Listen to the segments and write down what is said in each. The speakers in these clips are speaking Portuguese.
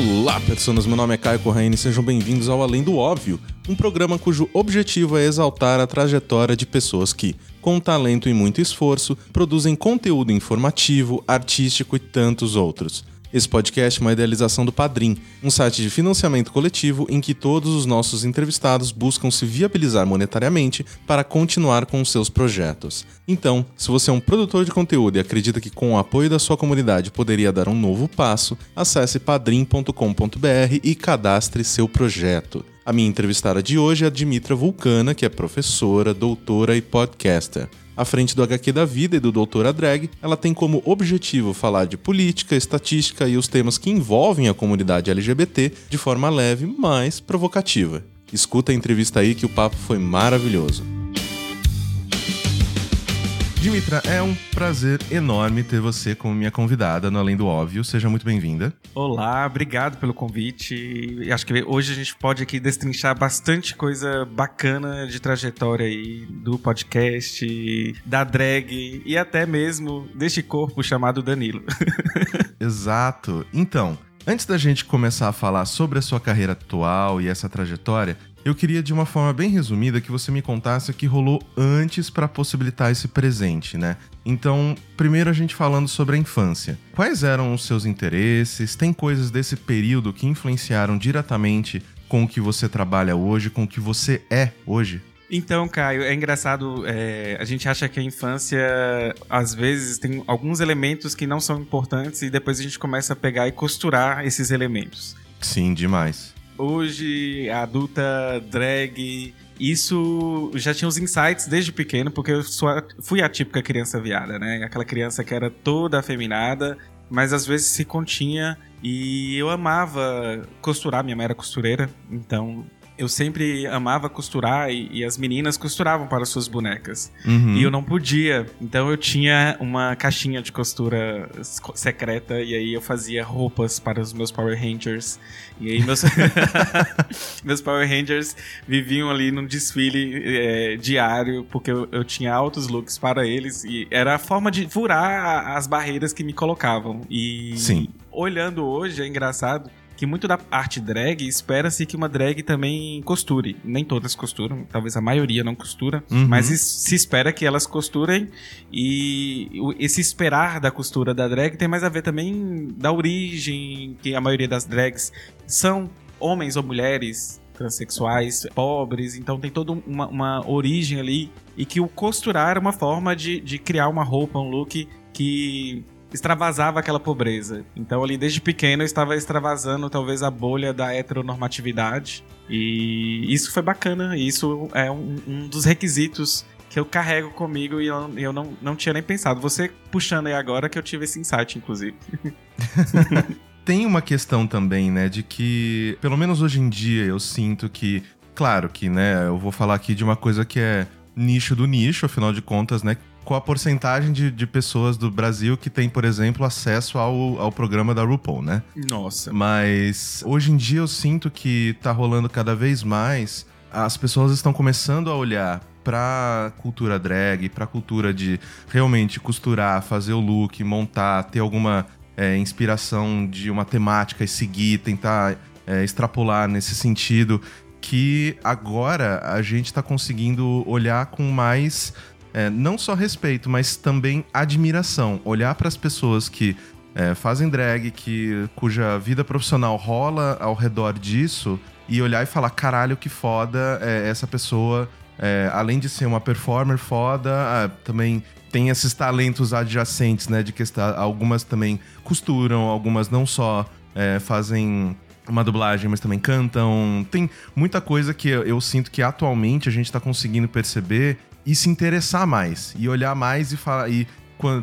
Olá, pessoas! Meu nome é Caio Corraine e sejam bem-vindos ao Além do Óbvio, um programa cujo objetivo é exaltar a trajetória de pessoas que, com talento e muito esforço, produzem conteúdo informativo, artístico e tantos outros. Esse podcast é uma idealização do Padrim, um site de financiamento coletivo em que todos os nossos entrevistados buscam se viabilizar monetariamente para continuar com seus projetos. Então, se você é um produtor de conteúdo e acredita que com o apoio da sua comunidade poderia dar um novo passo, acesse padrim.com.br e cadastre seu projeto. A minha entrevistada de hoje é a Dimitra Vulcana, que é professora, doutora e podcaster. À frente do HQ da Vida e do Doutora Drag, ela tem como objetivo falar de política, estatística e os temas que envolvem a comunidade LGBT de forma leve, mas provocativa. Escuta a entrevista aí que o papo foi maravilhoso. Dimitra, é um prazer enorme ter você como minha convidada no Além do Óbvio. Seja muito bem-vinda. Olá, obrigado pelo convite. Acho que hoje a gente pode aqui destrinchar bastante coisa bacana de trajetória aí do podcast, da drag e até mesmo deste corpo chamado Danilo. Exato. Então, antes da gente começar a falar sobre a sua carreira atual e essa trajetória, eu queria, de uma forma bem resumida, que você me contasse o que rolou antes para possibilitar esse presente, né? Então, primeiro a gente falando sobre a infância. Quais eram os seus interesses? Tem coisas desse período que influenciaram diretamente com o que você trabalha hoje, com o que você é hoje? Então, Caio, é engraçado, é, a gente acha que a infância, às vezes, tem alguns elementos que não são importantes e depois a gente começa a pegar e costurar esses elementos. Sim, demais hoje, adulta, drag. Isso já tinha os insights desde pequeno, porque eu fui a típica criança viada, né? Aquela criança que era toda afeminada, mas às vezes se continha. E eu amava costurar, minha mãe era costureira, então eu sempre amava costurar e, e, as meninas costuravam para suas bonecas. Uhum. E eu não podia. Então eu tinha uma caixinha de costura secreta e aí eu fazia roupas para os meus Power Rangers. E aí meus, meus Power Rangers viviam ali num desfile é, diário, porque eu, eu, tinha altos looks para eles. E era a forma de furar as barreiras que me colocavam. E Sim. olhando hoje, é engraçado que muito da arte drag espera-se que uma drag também costure. Nem todas costuram, talvez a maioria não costura, uhum. mas se espera que elas costurem e esse esperar da costura da drag tem mais a ver também da origem, que a maioria das drags são homens ou mulheres transexuais, pobres, então tem toda uma, uma origem ali e que o costurar é uma forma de, de criar uma roupa, um look que extravasava aquela pobreza. Então ali desde pequeno eu estava extravasando talvez a bolha da heteronormatividade e isso foi bacana. Isso é um, um dos requisitos que eu carrego comigo e eu, eu não, não tinha nem pensado. Você puxando aí agora que eu tive esse insight, inclusive. Tem uma questão também, né, de que, pelo menos hoje em dia, eu sinto que, claro que, né, eu vou falar aqui de uma coisa que é nicho do nicho, afinal de contas, né, com a porcentagem de, de pessoas do Brasil que tem, por exemplo, acesso ao, ao programa da RuPaul, né? Nossa. Mas hoje em dia eu sinto que tá rolando cada vez mais. As pessoas estão começando a olhar pra cultura drag, pra cultura de realmente costurar, fazer o look, montar, ter alguma é, inspiração de uma temática e seguir, tentar é, extrapolar nesse sentido. Que agora a gente tá conseguindo olhar com mais é, não só respeito, mas também admiração. Olhar para as pessoas que é, fazem drag, que, cuja vida profissional rola ao redor disso, e olhar e falar: caralho, que foda é, essa pessoa. É, além de ser uma performer foda, ah, também tem esses talentos adjacentes, né? De que algumas também costuram, algumas não só é, fazem uma dublagem, mas também cantam. Tem muita coisa que eu, eu sinto que atualmente a gente está conseguindo perceber e se interessar mais e olhar mais e falar e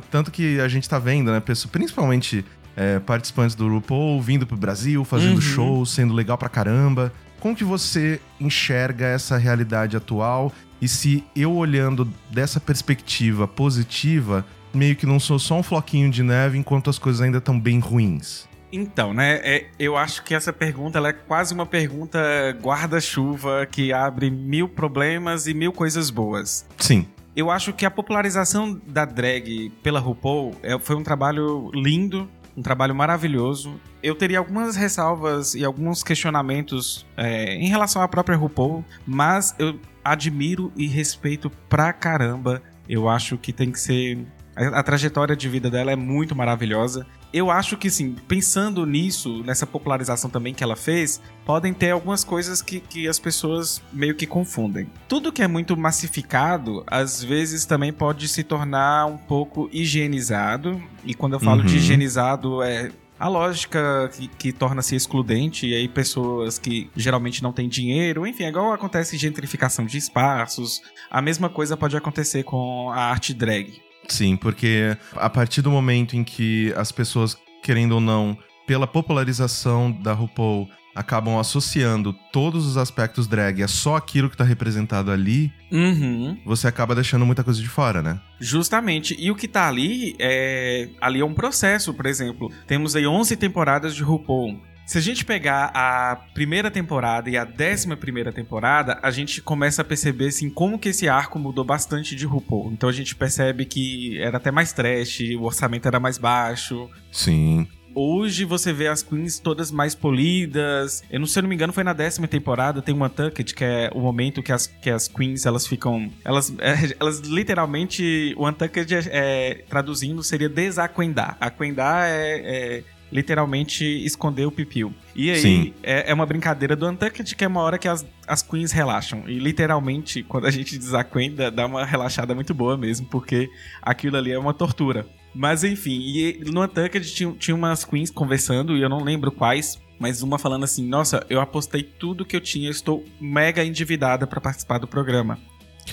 tanto que a gente tá vendo, né, principalmente é, participantes do RuPaul vindo pro Brasil, fazendo uhum. shows, sendo legal pra caramba. Como que você enxerga essa realidade atual? E se eu olhando dessa perspectiva positiva, meio que não sou só um floquinho de neve enquanto as coisas ainda estão bem ruins? Então, né, é, eu acho que essa pergunta é quase uma pergunta guarda-chuva que abre mil problemas e mil coisas boas. Sim. Eu acho que a popularização da drag pela RuPaul é, foi um trabalho lindo Um trabalho maravilhoso. Eu teria algumas ressalvas e alguns questionamentos é, em relação à própria RuPaul, mas eu admiro e respeito pra caramba. Eu acho que tem que ser. A, a trajetória de vida dela é muito maravilhosa. Eu acho que, sim, pensando nisso, nessa popularização também que ela fez, podem ter algumas coisas que, que as pessoas meio que confundem. Tudo que é muito massificado, às vezes também pode se tornar um pouco higienizado. E quando eu falo uhum. de higienizado, é a lógica que, que torna-se excludente, e aí pessoas que geralmente não têm dinheiro, enfim, é igual acontece gentrificação de espaços, a mesma coisa pode acontecer com a arte drag. Sim, porque a partir do momento em que as pessoas, querendo ou não, pela popularização da RuPaul, acabam associando todos os aspectos drag a só aquilo que tá representado ali, uhum. você acaba deixando muita coisa de fora, né? Justamente. E o que tá ali é. Ali é um processo, por exemplo. Temos aí 11 temporadas de RuPaul. Se a gente pegar a primeira temporada e a décima primeira temporada, a gente começa a perceber assim, como que esse arco mudou bastante de RuPaul. Então a gente percebe que era até mais trash, o orçamento era mais baixo. Sim. Hoje você vê as queens todas mais polidas. Eu não, se eu não me engano, foi na décima temporada. Tem uma Tucket, que é o momento que as, que as queens elas ficam. Elas, é, elas literalmente. O Untucked, é, é, traduzindo, seria desaquendar. Aquendar é, é literalmente esconder o pipiu. E aí é, é, uma brincadeira do Untucked que é uma hora que as, as queens relaxam. E literalmente, quando a gente desaquenda, dá uma relaxada muito boa mesmo, porque aquilo ali é uma tortura. Mas enfim, e no Untucked tinha, tinha umas queens conversando, e eu não lembro quais, mas uma falando assim: Nossa, eu apostei tudo que eu tinha, estou mega endividada para participar do programa.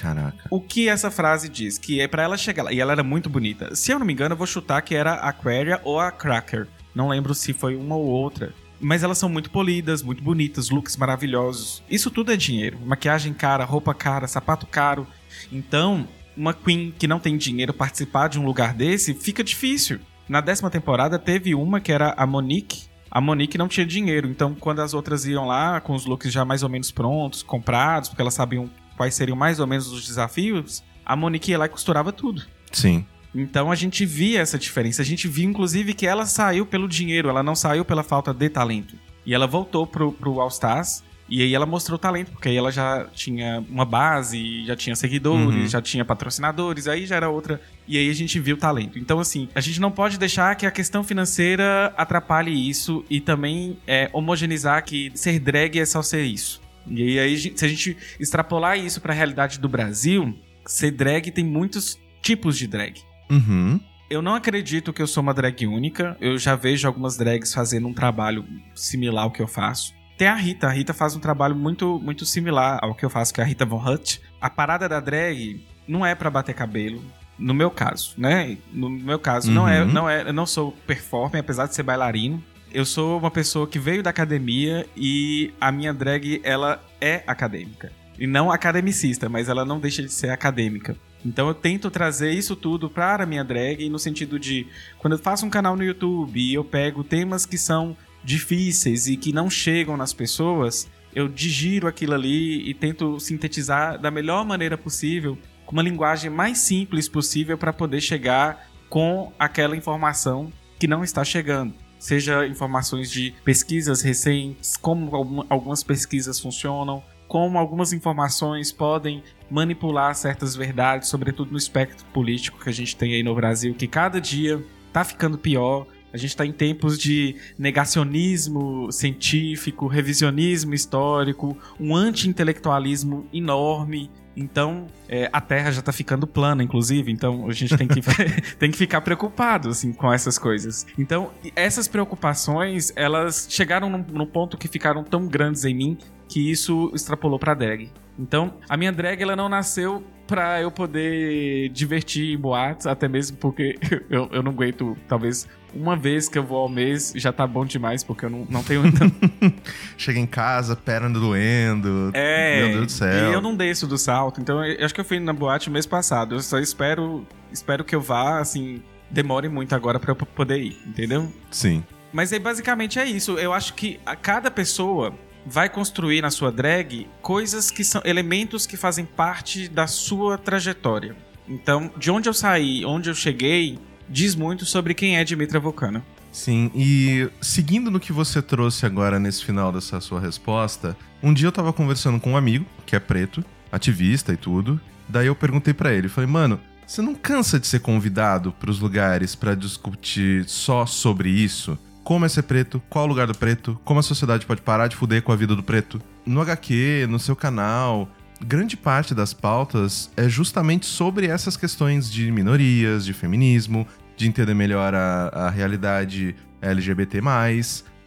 Caraca. O que essa frase diz? Que é para ela chegar lá. E ela era muito bonita. Se eu não me engano, eu vou chutar que era a Aquaria ou a Cracker. Não lembro se foi uma ou outra. Mas elas são muito polidas, muito bonitas, looks maravilhosos. Isso tudo é dinheiro. Maquiagem cara, roupa cara, sapato caro. Então, uma queen que não tem dinheiro participar de um lugar desse fica difícil. Na décima temporada teve uma que era a Monique. A Monique não tinha dinheiro, então quando as outras iam lá com os looks já mais ou menos prontos, comprados, porque elas sabiam quais seriam mais ou menos os desafios, a Monique ia lá e costurava tudo. Sim. Então a gente via essa diferença. A gente viu, inclusive, que ela saiu pelo dinheiro, ela não saiu pela falta de talento. E ela voltou pro, pro All Stars. E aí ela mostrou talento, porque aí ela já tinha uma base, já tinha seguidores, uhum. já tinha patrocinadores, aí já era outra. E aí a gente viu o talento. Então, assim, a gente não pode deixar que a questão financeira atrapalhe isso e também é, homogeneizar que ser drag é só ser isso. E aí, se a gente extrapolar isso para a realidade do Brasil, ser drag tem muitos tipos de drag. Uhum. Eu não acredito que eu sou uma drag única. Eu já vejo algumas drags fazendo um trabalho similar ao que eu faço. Tem a Rita. A Rita faz um trabalho muito, muito similar ao que eu faço, que é a Rita Von Hutt. A parada da drag não é para bater cabelo. No meu caso, né? No meu caso, uhum. não é, não é, eu não sou performer, apesar de ser bailarino. Eu sou uma pessoa que veio da academia e a minha drag, ela é acadêmica. E não academicista, mas ela não deixa de ser acadêmica. Então eu tento trazer isso tudo para a minha drag no sentido de quando eu faço um canal no YouTube e eu pego temas que são difíceis e que não chegam nas pessoas, eu digiro aquilo ali e tento sintetizar da melhor maneira possível, com uma linguagem mais simples possível para poder chegar com aquela informação que não está chegando. Seja informações de pesquisas recentes, como algumas pesquisas funcionam, como algumas informações podem manipular certas verdades, sobretudo no espectro político que a gente tem aí no Brasil, que cada dia tá ficando pior. A gente está em tempos de negacionismo científico, revisionismo histórico, um anti-intelectualismo enorme. Então, é, a Terra já está ficando plana, inclusive. Então, a gente tem que, tem que ficar preocupado assim, com essas coisas. Então, essas preocupações, elas chegaram num, num ponto que ficaram tão grandes em mim que isso extrapolou para drag. Então, a minha drag ela não nasceu pra eu poder divertir em boates, até mesmo porque eu, eu não aguento, talvez uma vez que eu vou ao mês já tá bom demais, porque eu não, não tenho. Chega em casa, perna doendo. É. Meu Deus do céu. E eu não desço do salto, então eu acho que eu fui na boate mês passado. Eu só espero, espero que eu vá, assim, demore muito agora para eu poder ir, entendeu? Sim. Mas aí basicamente é isso. Eu acho que a cada pessoa vai construir na sua drag coisas que são elementos que fazem parte da sua trajetória. Então, de onde eu saí, onde eu cheguei, diz muito sobre quem é Dimitra Vulcano. Sim, e seguindo no que você trouxe agora nesse final dessa sua resposta, um dia eu tava conversando com um amigo, que é preto, ativista e tudo. Daí eu perguntei para ele, falei, mano, você não cansa de ser convidado para os lugares para discutir só sobre isso? Como é ser preto? Qual o lugar do preto? Como a sociedade pode parar de fuder com a vida do preto? No HQ, no seu canal, grande parte das pautas é justamente sobre essas questões de minorias, de feminismo, de entender melhor a, a realidade LGBT.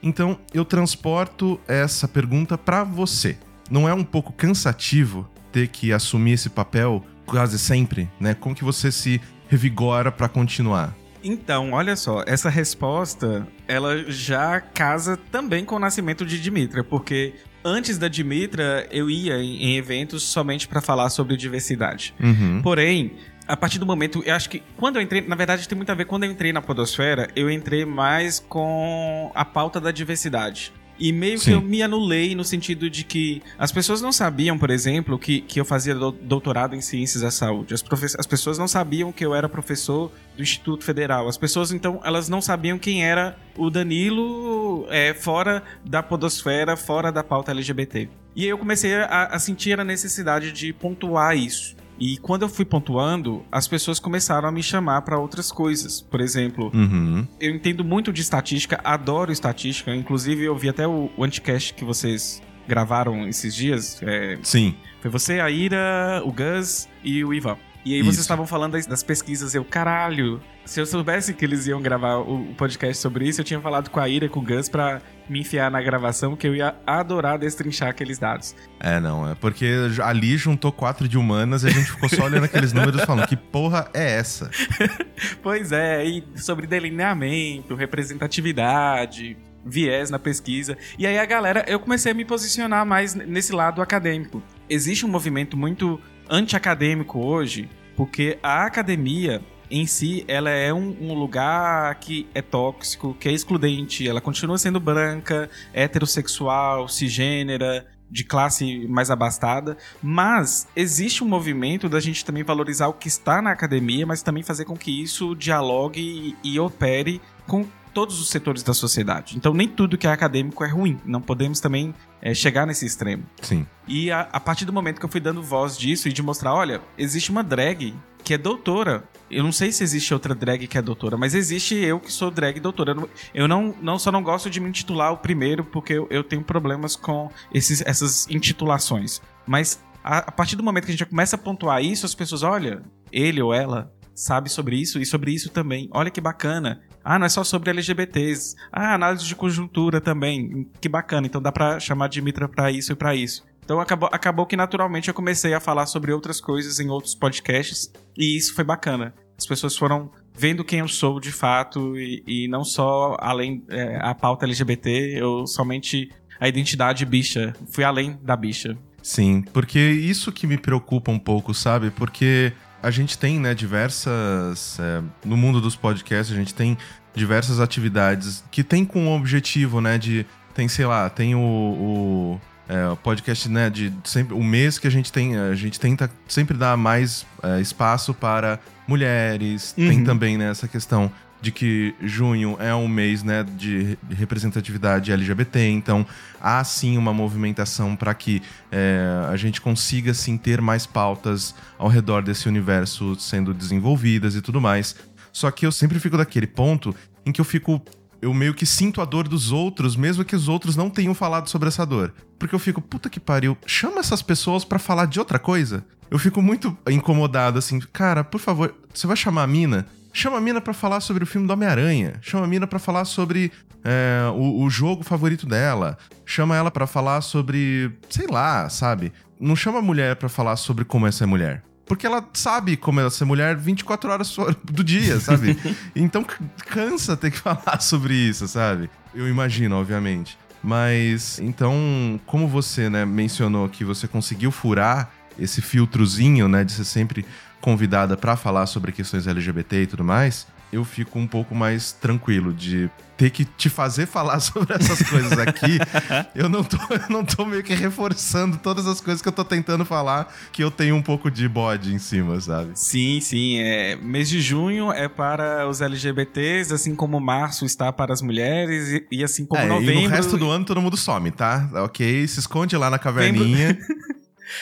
Então, eu transporto essa pergunta para você. Não é um pouco cansativo ter que assumir esse papel quase sempre, né? Como que você se revigora para continuar? Então, olha só, essa resposta, ela já casa também com o nascimento de Dimitra, porque antes da Dimitra eu ia em, eventos somente para falar sobre diversidade. Uhum. Porém, a partir do momento, eu acho que quando eu entrei, na verdade tem muito a ver, quando eu entrei na Podosfera, eu entrei mais com a pauta da diversidade. E meio Sim. que eu me anulei no sentido de que as pessoas não sabiam, por exemplo, que, que eu fazia doutorado em ciências da saúde. As, as pessoas não sabiam que eu era professor do Instituto Federal. As pessoas, então, elas não sabiam quem era o Danilo é, fora da podosfera, fora da pauta LGBT. E aí eu comecei a, a sentir a necessidade de pontuar isso. E quando eu fui pontuando, as pessoas começaram a me chamar para outras coisas. Por exemplo, uhum. eu entendo muito de estatística, adoro estatística. Inclusive, eu vi até o, o anticast que vocês gravaram esses dias. É, Sim. Foi você, a Ira, o Gus e o Ivan. E aí Isso. vocês estavam falando das, das, pesquisas, eu, caralho, se eu soubesse que eles iam gravar o, o, podcast sobre isso, eu tinha falado com a Ira e com o Gus pra me enfiar na gravação, que eu ia adorar destrinchar aqueles dados. É, não, é porque ali juntou quatro de humanas e a gente ficou só olhando aqueles números falando, que porra é essa? pois é, e sobre delineamento, representatividade, viés na pesquisa. E aí a galera, eu comecei a me posicionar mais nesse lado acadêmico. Existe um movimento muito anti-acadêmico hoje, porque a academia em si, ela é um, um, lugar que é tóxico, que é excludente, ela continua sendo branca, heterossexual, cisgênera, de classe mais abastada, mas existe um movimento da gente também valorizar o que está na academia, mas também fazer com que isso dialogue e, e opere com todos os setores da sociedade. Então, nem tudo que é acadêmico é ruim. Não podemos também é, chegar nesse extremo. Sim. E a, a, partir do momento que eu fui dando voz disso e de mostrar, olha, existe uma drag que é doutora. Eu não sei se existe outra drag que é doutora, mas existe eu que sou drag doutora. Eu não, não só não gosto de me intitular o primeiro porque eu, eu tenho problemas com esses, essas intitulações. Mas a, a partir do momento que a gente começa a pontuar isso, as pessoas, olha, ele ou ela sabe sobre isso e sobre isso também. Olha que bacana. Ah, não é só sobre LGBTs. Ah, análise de conjuntura também. Que bacana. Então dá pra chamar de Mitra pra isso e pra isso. Então acabou, acabou que naturalmente eu comecei a falar sobre outras coisas em outros podcasts. E isso foi bacana. As pessoas foram vendo quem eu sou de fato e, e não só além é, a pauta LGBT, eu somente a identidade bicha. Fui além da bicha. Sim, porque isso que me preocupa um pouco, sabe? Porque a gente tem, né, diversas. É, no mundo dos podcasts, a gente tem diversas atividades que tem com o objetivo, né, de. Tem, sei lá, tem o, o é, podcast, né, de sempre o mês que a gente tem, a gente tenta sempre dar mais é, espaço para mulheres. Uhum. Tem também né, essa questão de que junho é um mês né, de representatividade LGBT, então há sim uma movimentação para que é, a gente consiga sim ter mais pautas ao redor desse universo sendo desenvolvidas e tudo mais. Só que eu sempre fico daquele ponto em que eu fico. Eu meio que sinto a dor dos outros, mesmo que os outros não tenham falado sobre essa dor. Porque eu fico, puta que pariu, chama essas pessoas para falar de outra coisa. Eu fico muito incomodado, assim, cara, por favor, você vai chamar a mina? Chama a mina pra falar sobre o filme do Homem-Aranha. Chama a mina pra falar sobre é, o, o, jogo favorito dela. Chama ela pra falar sobre. sei lá, sabe? Não chama a mulher pra falar sobre como é ser mulher. Porque ela sabe como é ser mulher 24 horas do dia, sabe? então cansa ter que falar sobre isso, sabe? Eu imagino, obviamente. Mas então, como você, né, mencionou que você conseguiu furar esse filtrozinho, né, de ser sempre convidada para falar sobre questões LGBT e tudo mais, eu fico um pouco mais tranquilo de ter que te fazer falar sobre essas coisas aqui, eu não, tô, eu não tô meio que reforçando todas as coisas que eu tô tentando falar, que eu tenho um pouco de bode em cima, sabe? Sim, sim. É, mês de junho é para os LGBTs, assim como março está para as mulheres, e, e assim como é, novembro. E no resto do ano todo mundo some, tá? Ok? Se esconde lá na caverninha.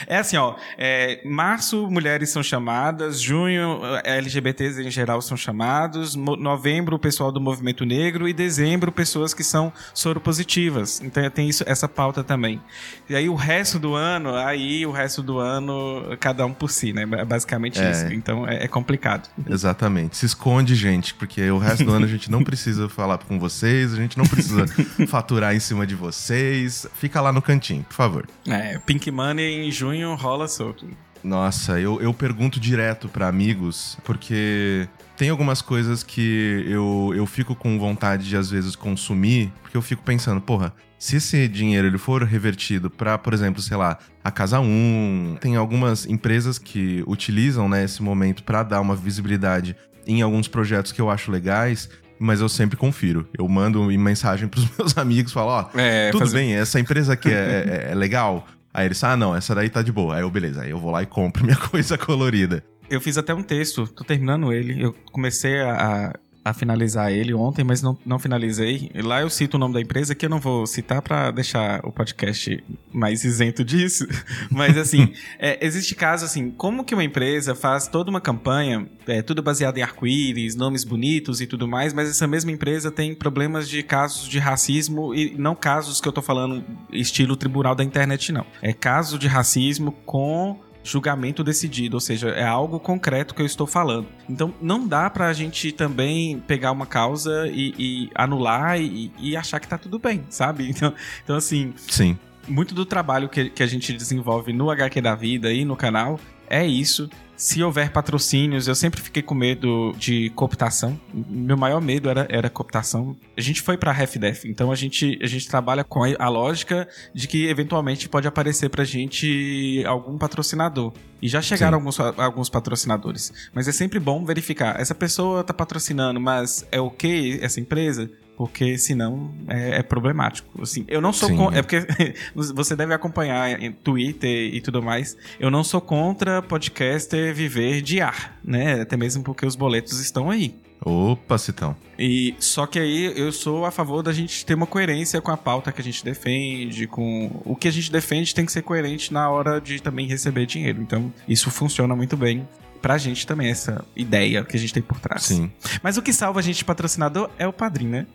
É assim, ó. É, março, mulheres são chamadas. Junho, LGBTs em geral são chamados. Novembro, o pessoal do movimento negro. E dezembro, pessoas que são soropositivas. Então tem isso, essa pauta também. E aí o resto do ano, aí o resto do ano, cada um por si, né? É basicamente é. isso. Então é, é, complicado. Exatamente. Se esconde, gente, porque o resto do ano a gente não precisa falar com vocês, a gente não precisa faturar em cima de vocês. Fica lá no cantinho, por favor. É, Pink Money em junho rola solto. Nossa, eu, eu pergunto direto para amigos, porque tem algumas coisas que eu, eu fico com vontade de às vezes consumir, porque eu fico pensando, porra, se esse dinheiro ele for revertido para, por exemplo, sei lá, a Casa 1, tem algumas empresas que utilizam né, esse momento para dar uma visibilidade em alguns projetos que eu acho legais, mas eu sempre confiro. Eu mando mensagem pros meus amigos, falo, ó, oh, é, tudo fazer... bem, essa empresa aqui é, é, é legal. Aí eles, ah, não, essa daí tá de boa. Aí eu, beleza, aí eu vou lá e compro minha coisa colorida. Eu fiz até um texto, tô terminando ele. Eu comecei a, a finalizar ele ontem, mas não, não finalizei. Lá eu cito o nome da empresa que eu não vou citar para deixar o podcast mais isento disso. Mas assim, é, existe caso assim, como que uma empresa faz toda uma campanha, é, tudo baseado em arco-íris, nomes bonitos e tudo mais, mas essa mesma empresa tem problemas de casos de racismo e não casos que eu tô falando estilo tribunal da internet, não. É caso de racismo com julgamento decidido, ou seja, é algo concreto que eu estou falando. Então não dá pra gente também pegar uma causa e, e anular e, e, achar que tá tudo bem, sabe? Então, então assim. Sim. Muito do trabalho que, que a gente desenvolve no HQ da Vida e no canal é isso se houver patrocínios, eu sempre fiquei com medo de cooptação. Meu maior medo era, era cooptação. A gente foi para a RefDef, então a gente, a gente trabalha com a, lógica de que eventualmente pode aparecer pra gente algum patrocinador. E já chegaram alguns, alguns patrocinadores. Mas é sempre bom verificar. Essa pessoa tá patrocinando, mas é ok essa empresa? Porque senão é, é problemático. Assim, eu não sou contra, é porque você deve acompanhar em Twitter e tudo mais. Eu não sou contra podcaster viver de ar, né? Até mesmo porque os boletos estão aí. Opa, Citão. E só que aí eu sou a favor da gente ter uma coerência com a pauta que a gente defende, com o que a gente defende tem que ser coerente na hora de também receber dinheiro. Então, isso funciona muito bem pra gente também, essa ideia que a gente tem por trás. Sim. Mas o que salva a gente de patrocinador é o padrinho, né?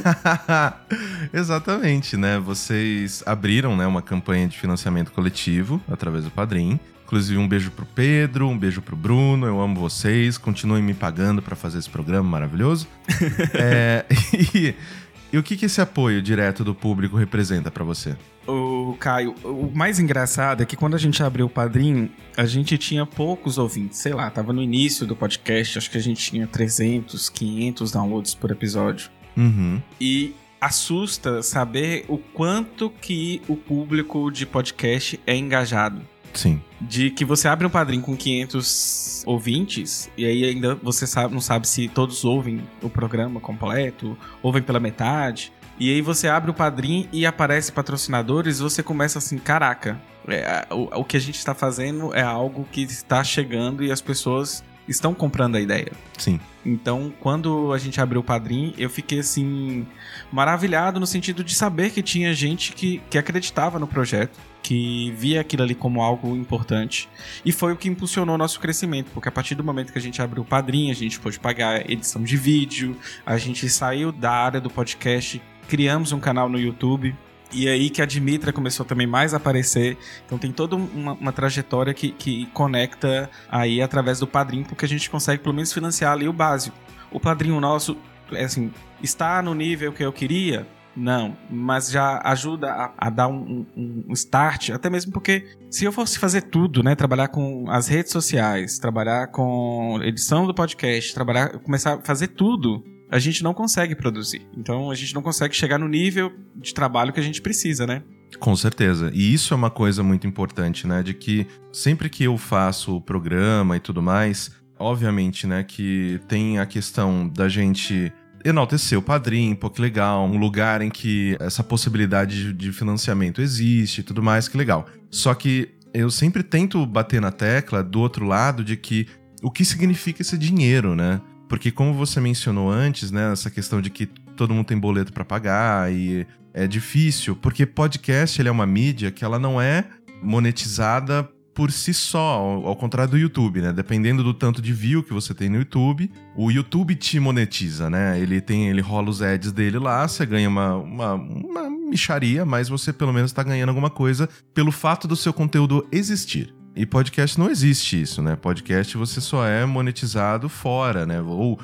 Exatamente, né? Vocês abriram né, uma campanha de financiamento coletivo através do padrinho. Inclusive, um beijo pro Pedro, um beijo pro Bruno. Eu amo vocês. Continuem me pagando para fazer esse programa maravilhoso. é, e, e, o que, que esse apoio direto do público representa para você? O Caio, o mais engraçado é que quando a gente abriu o padrinho, a gente tinha poucos ouvintes. Sei lá, tava no início do podcast, acho que a gente tinha 300, 500 downloads por episódio. Uhum. E assusta saber o quanto que o público de podcast é engajado. Sim. De que você abre um padrinho com 500 ouvintes e aí ainda você sabe, não sabe se todos ouvem o programa completo, ouvem pela metade. E aí você abre o padrinho e aparece patrocinadores, você começa assim, caraca, é, o, o que a gente está fazendo é algo que está chegando e as pessoas estão comprando a ideia. Sim. Então, quando a gente abriu o padrinho, eu fiquei assim maravilhado no sentido de saber que tinha gente que, que acreditava no projeto, que via aquilo ali como algo importante. E foi o que impulsionou o nosso crescimento, porque a partir do momento que a gente abriu o padrinho, a gente pôde pagar edição de vídeo, a gente saiu da área do podcast criamos um canal no YouTube. E aí que a Dimitra começou também mais a aparecer. Então tem toda uma, uma, trajetória que, que conecta aí através do padrinho, porque a gente consegue pelo menos financiar ali o básico. O padrinho nosso, é assim, está no nível que eu queria? Não, mas já ajuda a, a dar um, um, um, start, até mesmo porque se eu fosse fazer tudo, né, trabalhar com as redes sociais, trabalhar com edição do podcast, trabalhar, começar a fazer tudo, a gente não consegue produzir. Então a gente não consegue chegar no nível de trabalho que a gente precisa, né? Com certeza. E isso é uma coisa muito importante, né? De que sempre que eu faço o programa e tudo mais, obviamente, né, que tem a questão da gente enaltecer o padrinho, pô, que legal, um lugar em que essa possibilidade de financiamento existe e tudo mais, que legal. Só que eu sempre tento bater na tecla do outro lado de que o que significa esse dinheiro, né? Porque como você mencionou antes, né, essa questão de que todo mundo tem boleto para pagar e é difícil, porque podcast ele é uma mídia que ela não é monetizada por si só, ao, contrário do YouTube, né? Dependendo do tanto de view que você tem no YouTube, o YouTube te monetiza, né? Ele tem, ele rola os ads dele lá, você ganha uma, uma, uma micharia, mas você pelo menos está ganhando alguma coisa pelo fato do seu conteúdo existir. E podcast não existe isso, né? Podcast você só é monetizado fora, né? Ou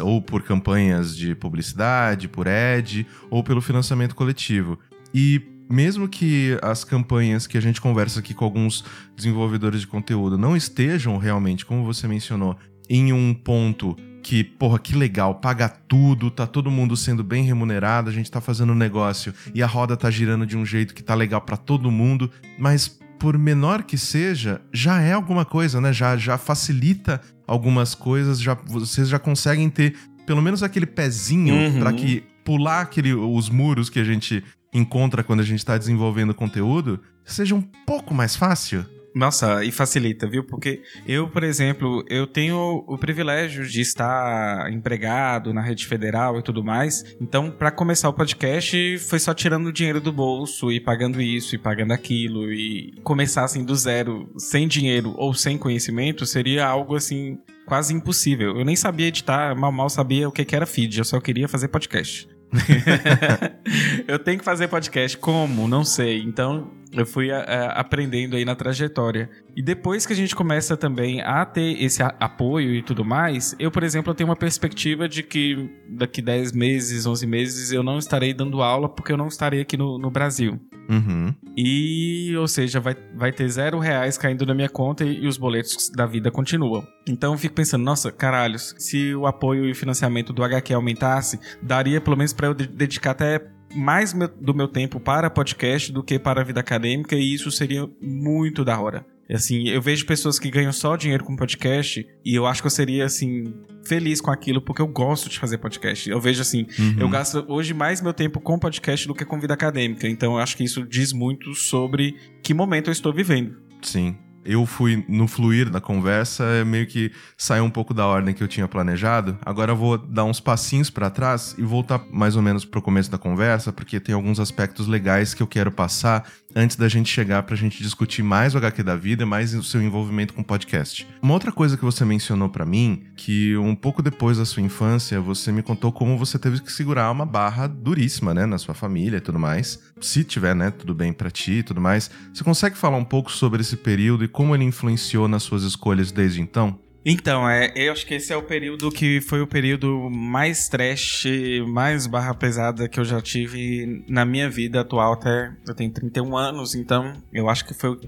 ou por campanhas de publicidade, por ad, ou pelo financiamento coletivo. E mesmo que as campanhas que a gente conversa aqui com alguns desenvolvedores de conteúdo não estejam realmente, como você mencionou, em um ponto que, porra, que legal, paga tudo, tá todo mundo sendo bem remunerado, a gente tá fazendo um negócio e a roda tá girando de um jeito que tá legal para todo mundo, mas por menor que seja, já é alguma coisa, né? Já, já facilita algumas coisas, já vocês já conseguem ter pelo menos aquele pezinho uhum. para que pular aquele, os muros que a gente encontra quando a gente está desenvolvendo conteúdo seja um pouco mais fácil? Nossa, e facilita, viu? Porque eu, por exemplo, eu tenho o privilégio de estar empregado na rede federal e tudo mais. Então, para começar o podcast, foi só tirando o dinheiro do bolso e pagando isso e pagando aquilo e começar assim do zero, sem dinheiro ou sem conhecimento, seria algo assim quase impossível. Eu nem sabia editar, mal mal sabia o que era feed, eu só queria fazer podcast. eu tenho que fazer podcast. Como? Não sei. Então, eu fui a, a, aprendendo aí na trajetória. E depois que a gente começa também a ter esse apoio e tudo mais, eu, por exemplo, eu tenho uma perspectiva de que daqui 10 meses, 11 meses, eu não estarei dando aula porque eu não estarei aqui no, no Brasil. Uhum. E, ou seja, vai, vai ter zero reais caindo na minha conta e, e os boletos da vida continuam. Então eu fico pensando, nossa, caralho, se o apoio e financiamento do HQ aumentasse, daria pelo menos para eu dedicar até mais do meu tempo para podcast do que para a vida acadêmica e isso seria muito da hora. Assim, eu vejo pessoas que ganham só dinheiro com podcast e eu acho que eu seria, assim, feliz com aquilo porque eu gosto de fazer podcast. Eu vejo, assim, uhum. eu gasto hoje mais meu tempo com podcast do que com vida acadêmica. Então eu acho que isso diz muito sobre que momento eu estou vivendo. Sim eu fui no fluir da conversa, é meio que saiu um pouco da ordem que eu tinha planejado. Agora eu vou dar uns passinhos para trás e voltar mais ou menos pro começo da conversa, porque tem alguns aspectos legais que eu quero passar antes da gente chegar pra gente discutir mais o HQ da vida, mais o seu envolvimento com o podcast. Uma outra coisa que você mencionou para mim, que um pouco depois da sua infância, você me contou como você teve que segurar uma barra duríssima, né, na sua família e tudo mais. Se tiver, né, tudo bem para ti e tudo mais. Você consegue falar um pouco sobre esse período e como ele influenciou nas suas escolhas desde então? Então, é, eu acho que esse é o período que foi o período mais trash, mais barra pesada que eu já tive na minha vida atual até. Eu tenho 31 anos, então eu acho que foi.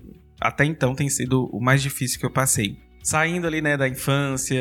Até então tem sido o mais difícil que eu passei. Saindo ali, né, da infância,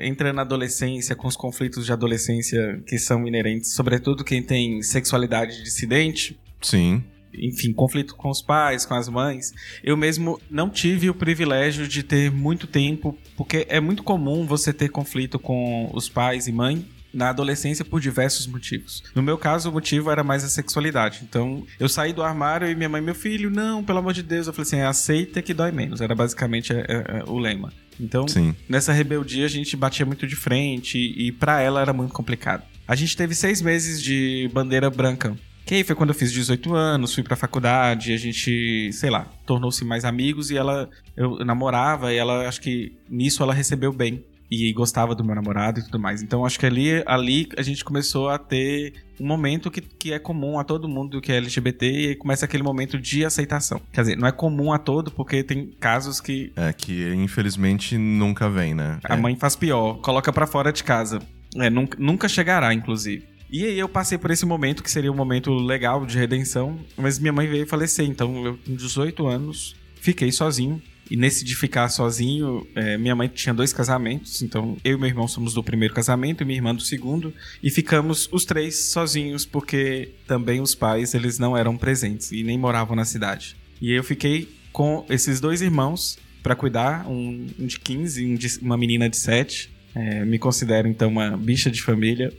entrando na adolescência, com os conflitos de adolescência que são inerentes, sobretudo quem tem sexualidade dissidente. Sim enfim, conflito com os pais, com as mães. Eu mesmo não tive o privilégio de ter muito tempo, porque é muito comum você ter conflito com os pais e mãe na adolescência por diversos motivos. No meu caso, o motivo era mais a sexualidade. Então, eu saí do armário e minha mãe, meu filho, não, pelo amor de Deus. Eu falei assim, aceita que dói menos. Era basicamente é, é, é, o lema. Então, Sim. nessa rebeldia, a gente batia muito de frente e, e para ela era muito complicado. A gente teve seis meses de bandeira branca que aí foi quando eu fiz 18 anos, fui pra faculdade, a gente, sei lá, tornou-se mais amigos e ela, eu namorava e ela, acho que nisso ela recebeu bem e gostava do meu namorado e tudo mais. Então acho que ali, ali a gente começou a ter um momento que, que é comum a todo mundo que é LGBT e aí começa aquele momento de aceitação. Quer dizer, não é comum a todo porque tem casos que. É, que infelizmente nunca vem, né? A é. mãe faz pior, coloca para fora de casa. É, nunca, nunca chegará, inclusive. E aí eu passei por esse momento, que seria um momento legal de redenção, mas minha mãe veio falecer, então eu com 18 anos fiquei sozinho. E nesse de ficar sozinho, é, minha mãe tinha dois casamentos, então eu e meu irmão somos do primeiro casamento e minha irmã do segundo, e ficamos os três sozinhos porque também os pais eles não eram presentes e nem moravam na cidade. E eu fiquei com esses dois irmãos para cuidar, um, um, de 15, um de, uma menina de 7. É, me considero então uma bicha de família.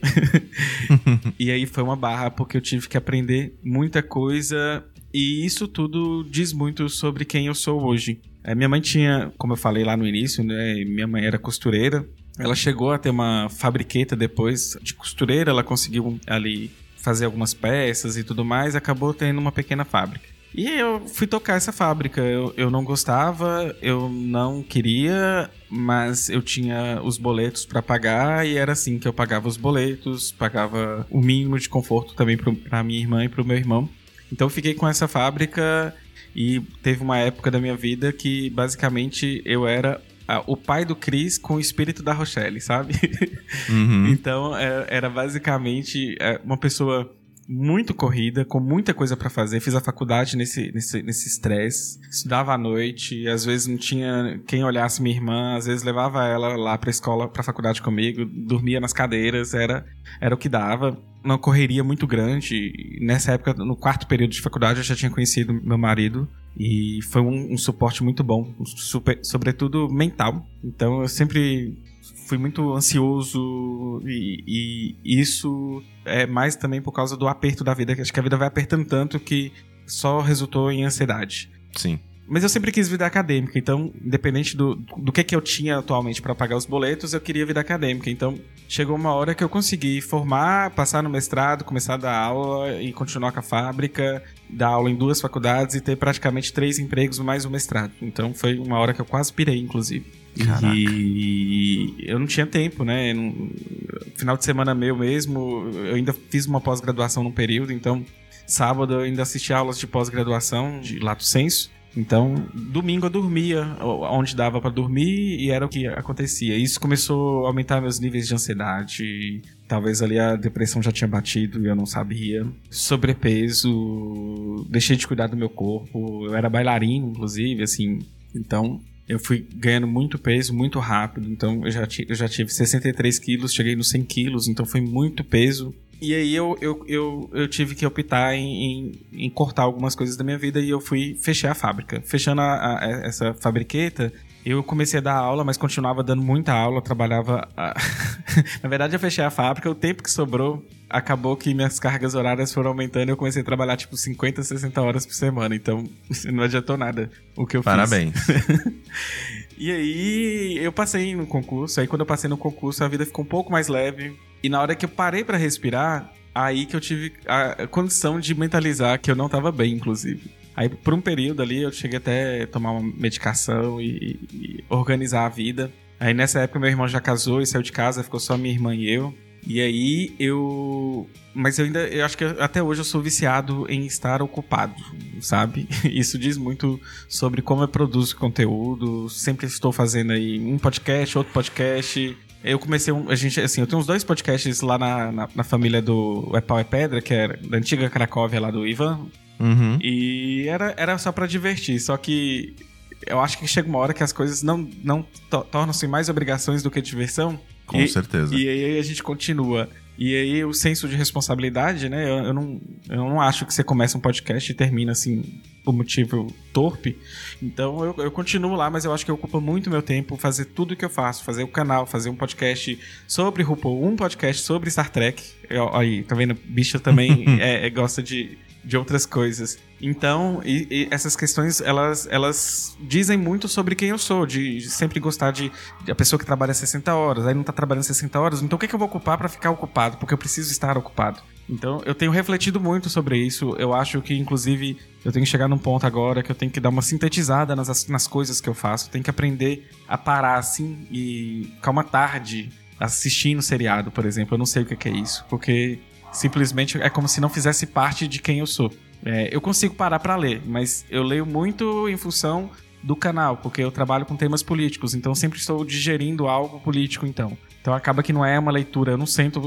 e aí foi uma barra porque eu tive que aprender muita coisa e isso tudo diz muito sobre quem eu sou hoje. É, minha mãe tinha, como eu falei lá no início, né? Minha mãe era costureira. Ela chegou a ter uma fabriqueta depois de costureira, ela conseguiu ali fazer algumas peças e tudo mais, acabou tendo uma pequena fábrica. E eu fui tocar essa fábrica. Eu, eu não gostava, eu não queria, mas eu tinha os boletos para pagar e era assim que eu pagava os boletos, pagava o mínimo de conforto também para minha irmã e para o meu irmão. Então fiquei com essa fábrica e teve uma época da minha vida que basicamente eu era o pai do Chris com o espírito da Rochelle, sabe? Uhum. então é, era basicamente é, uma pessoa muito corrida, com muita coisa para fazer. Fiz a faculdade nesse nesse nesse estresse, estudava à noite, às vezes não tinha quem olhasse minha irmã, às vezes levava ela lá para escola, para faculdade comigo, dormia nas cadeiras, era era o que dava. Uma correria muito grande. Nessa época, no quarto período de faculdade, eu já tinha conhecido meu marido e foi um, um suporte muito bom, super, sobretudo mental. Então eu sempre fui muito ansioso e, e, isso é mais também por causa do aperto da vida. Acho que a vida vai apertando tanto que só resultou em ansiedade. Sim. Mas eu sempre quis vida acadêmica, então, independente do, do que, que eu tinha atualmente para pagar os boletos, eu queria vida acadêmica. Então, chegou uma hora que eu consegui formar, passar no mestrado, começar a dar aula e continuar com a fábrica, dar aula em duas faculdades e ter praticamente três empregos mais o mestrado. Então, foi uma hora que eu quase pirei, inclusive. Caraca. E eu não tinha tempo, né? No final de semana meu mesmo, eu ainda fiz uma pós-graduação num período, então sábado eu ainda assisti aulas de pós-graduação de lato senso. Então, domingo eu dormia onde dava para dormir e era o que acontecia. Isso começou a aumentar meus níveis de ansiedade. Talvez ali a depressão já tinha batido e eu não sabia. Sobrepeso, deixei de cuidar do meu corpo. Eu era bailarino, inclusive, assim. Então, eu fui ganhando muito peso muito rápido. Então eu já, eu já tive 63 quilos, cheguei nos 100 quilos, então foi muito peso. E aí eu, eu, eu, eu tive que optar em, em, em, cortar algumas coisas da minha vida e eu fui fechar a fábrica. Fechando a, a, essa fabriqueta, eu comecei a dar aula, mas continuava dando muita aula, trabalhava. A... Na verdade, eu fechei a fábrica, o tempo que sobrou, acabou que minhas cargas horárias foram aumentando e eu comecei a trabalhar tipo 50, 60 horas por semana. Então, não adiantou nada o que eu Parabéns. fiz. Parabéns. e aí, eu passei no concurso. Aí, quando eu passei no concurso, a vida ficou um pouco mais leve. E na hora que eu parei para respirar, aí que eu tive a condição de mentalizar que eu não tava bem, inclusive. Aí, por um período ali, eu cheguei até a tomar uma medicação e, e, organizar a vida. Aí, nessa época, meu irmão já casou e saiu de casa, ficou só minha irmã e eu. E aí, eu. Mas eu ainda. Eu acho que até hoje eu sou viciado em estar ocupado, sabe? Isso diz muito sobre como eu produzo conteúdo. Sempre estou fazendo aí um podcast, outro podcast. Eu comecei um. A gente, assim, eu tenho uns dois podcasts lá na, na, na família do É Pau é Pedra, que é da antiga Cracóvia lá do Ivan, Uhum. E era, era só para divertir. Só que eu acho que chega uma hora que as coisas não, não tornam-se mais obrigações do que diversão. Com e, certeza. E aí a gente continua. E aí o senso de responsabilidade, né? Eu, eu, não, eu não acho que você começa um podcast e termina assim por motivo torpe. Então eu, eu continuo lá, mas eu acho que ocupa muito meu tempo fazer tudo o que eu faço. Fazer o canal, fazer um podcast sobre RuPaul, um podcast sobre Star Trek. Eu, aí, tá vendo? Bicha também é, é, gosta de, de outras coisas. Então, e, e essas questões, elas, elas dizem muito sobre quem eu sou, de, de sempre gostar de, de, a pessoa que trabalha 60 horas, aí não tá trabalhando 60 horas, então o que, é que eu vou ocupar para ficar ocupado? Porque eu preciso estar ocupado. Então, eu tenho refletido muito sobre isso. Eu acho que, inclusive, eu tenho que chegar num ponto agora que eu tenho que dar uma sintetizada nas, nas coisas que eu faço. Tenho que aprender a parar assim e ficar uma tarde assistindo seriado, por exemplo. Eu não sei o que é isso, porque simplesmente é como se não fizesse parte de quem eu sou. É, eu consigo parar para ler, mas eu leio muito em função do canal, porque eu trabalho com temas políticos, então sempre estou digerindo algo político, então. Então acaba que não é uma leitura. Eu não sento,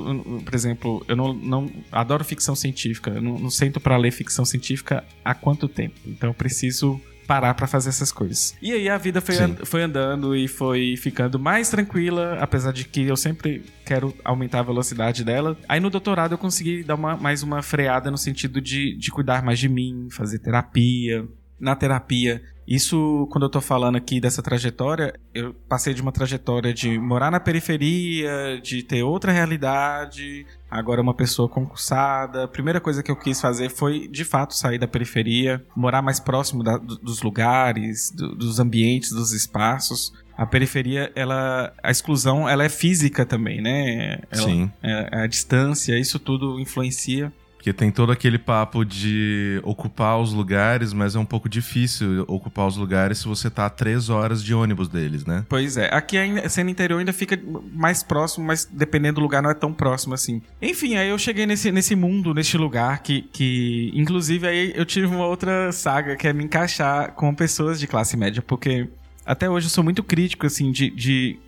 por exemplo, eu não, não adoro ficção científica. Eu não, não sento para ler ficção científica há quanto tempo. Então eu preciso parar para fazer essas coisas. E aí a vida foi, foi andando e foi ficando mais tranquila, apesar de que eu sempre quero aumentar a velocidade dela. Aí no doutorado eu consegui dar uma, mais uma freada no sentido de, de cuidar mais de mim, fazer terapia. na terapia. Isso, quando eu tô falando aqui dessa trajetória, eu passei de uma trajetória de morar na periferia, de ter outra realidade, agora uma pessoa concursada. A primeira coisa que eu quis fazer foi, de fato, sair da periferia, morar mais próximo da, dos lugares, do, dos ambientes, dos espaços. A periferia, ela, a exclusão, ela é física também, né? Ela, Sim. É, a distância, isso tudo influencia. Porque tem todo aquele papo de ocupar os lugares, mas é um pouco difícil ocupar os lugares se você tá a três horas de ônibus deles, né? Pois é. Aqui, ainda, sendo interior, ainda fica mais próximo, mas dependendo do lugar, não é tão próximo assim. Enfim, aí eu cheguei nesse, nesse mundo, neste lugar, que, que. Inclusive, aí eu tive uma outra saga, que é me encaixar com pessoas de classe média, porque. Até hoje eu sou muito crítico, assim, de, de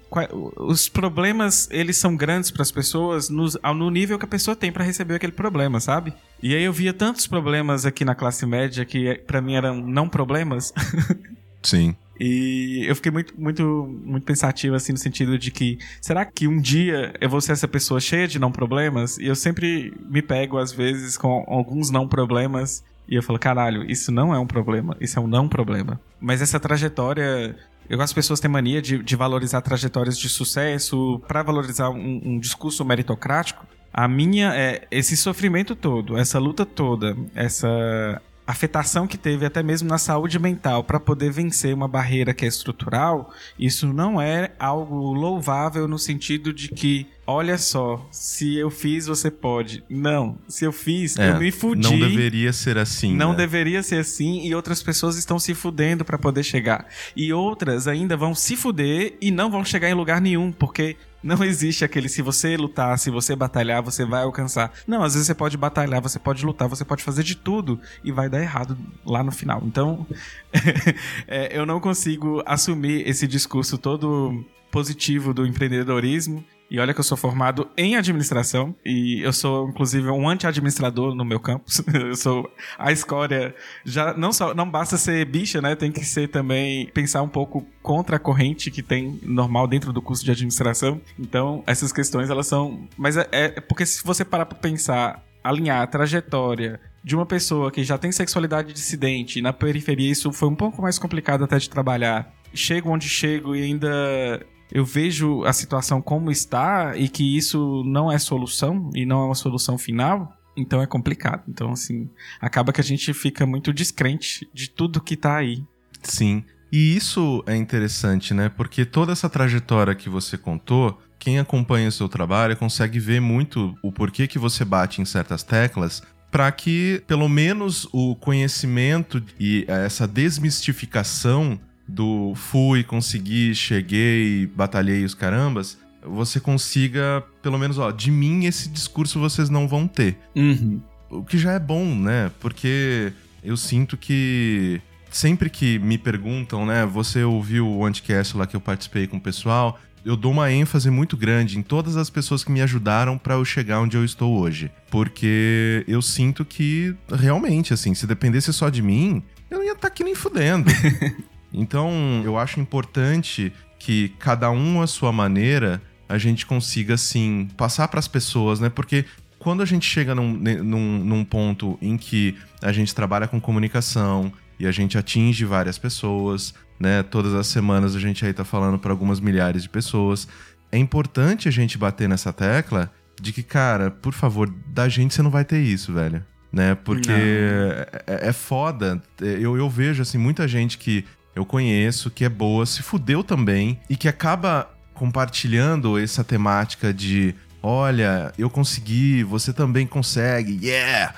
os problemas eles são grandes para as pessoas no, no nível que a pessoa tem para receber aquele problema, sabe? E aí eu via tantos problemas aqui na classe média que para mim eram não problemas. Sim. E eu fiquei muito, muito, muito pensativo, assim, no sentido de que, será que um dia eu vou ser essa pessoa cheia de não problemas? E eu sempre me pego, às vezes, com alguns não problemas. E eu falo, caralho, isso não é um problema, isso é um não problema. Mas essa trajetória eu as pessoas têm mania de, de valorizar trajetórias de sucesso para valorizar um, um, discurso meritocrático. A minha é esse sofrimento todo, essa luta toda, essa afetação que teve até mesmo na saúde mental para poder vencer uma barreira que é estrutural, isso não é algo louvável no sentido de que olha só, se eu fiz, você pode. Não, se eu fiz, é, eu me fudi. Não deveria ser assim. Não né? deveria ser assim e outras pessoas estão se fudendo para poder chegar. E outras ainda vão se fuder e não vão chegar em lugar nenhum, porque não existe aquele se você lutar, se você batalhar, você vai alcançar. Não, às vezes você pode batalhar, você pode lutar, você pode fazer de tudo e vai dar errado lá no final. Então, é, eu não consigo assumir esse discurso todo positivo do empreendedorismo e olha que eu sou formado em administração e eu sou, inclusive, um anti-administrador no meu campus. eu sou a escória. Já não só não basta ser bicha, né? Tem que ser também pensar um pouco contra a corrente que tem normal dentro do curso de administração. Então, essas questões elas são. Mas é, é porque se você parar para pensar, alinhar a trajetória de uma pessoa que já tem sexualidade dissidente na periferia, isso foi um pouco mais complicado até de trabalhar. Chego onde chego e ainda eu vejo a situação como está e que isso não é solução e não é uma solução final, então é complicado. Então, assim, acaba que a gente fica muito descrente de tudo que tá aí. Sim. E isso é interessante, né? Porque toda essa trajetória que você contou, quem acompanha o seu trabalho consegue ver muito o porquê que você bate em certas teclas para que pelo menos o conhecimento e essa desmistificação do fui, consegui, cheguei, batalhei os carambas, você consiga, pelo menos, ó, de mim esse discurso vocês não vão ter. Uhum. O que já é bom, né? Porque eu sinto que sempre que me perguntam, né? Você ouviu o Anticast lá que eu participei com o pessoal? Eu dou uma ênfase muito grande em todas as pessoas que me ajudaram para eu chegar onde eu estou hoje. Porque eu sinto que, realmente, assim, se dependesse só de mim, eu não ia estar tá aqui nem fudendo. Então, eu acho importante que cada um à sua maneira a gente consiga assim passar para as pessoas, né? Porque quando a gente chega num, num, num, ponto em que a gente trabalha com comunicação e a gente atinge várias pessoas, né? Todas as semanas a gente aí tá falando para algumas milhares de pessoas. É importante a gente bater nessa tecla de que, cara, por favor, da gente você não vai ter isso, velho. Né? Porque é, é, é, foda. Eu, eu vejo, assim, muita gente que eu conheço, que é boa, se fudeu também e que acaba compartilhando essa temática de olha, eu consegui, você também consegue, yeah!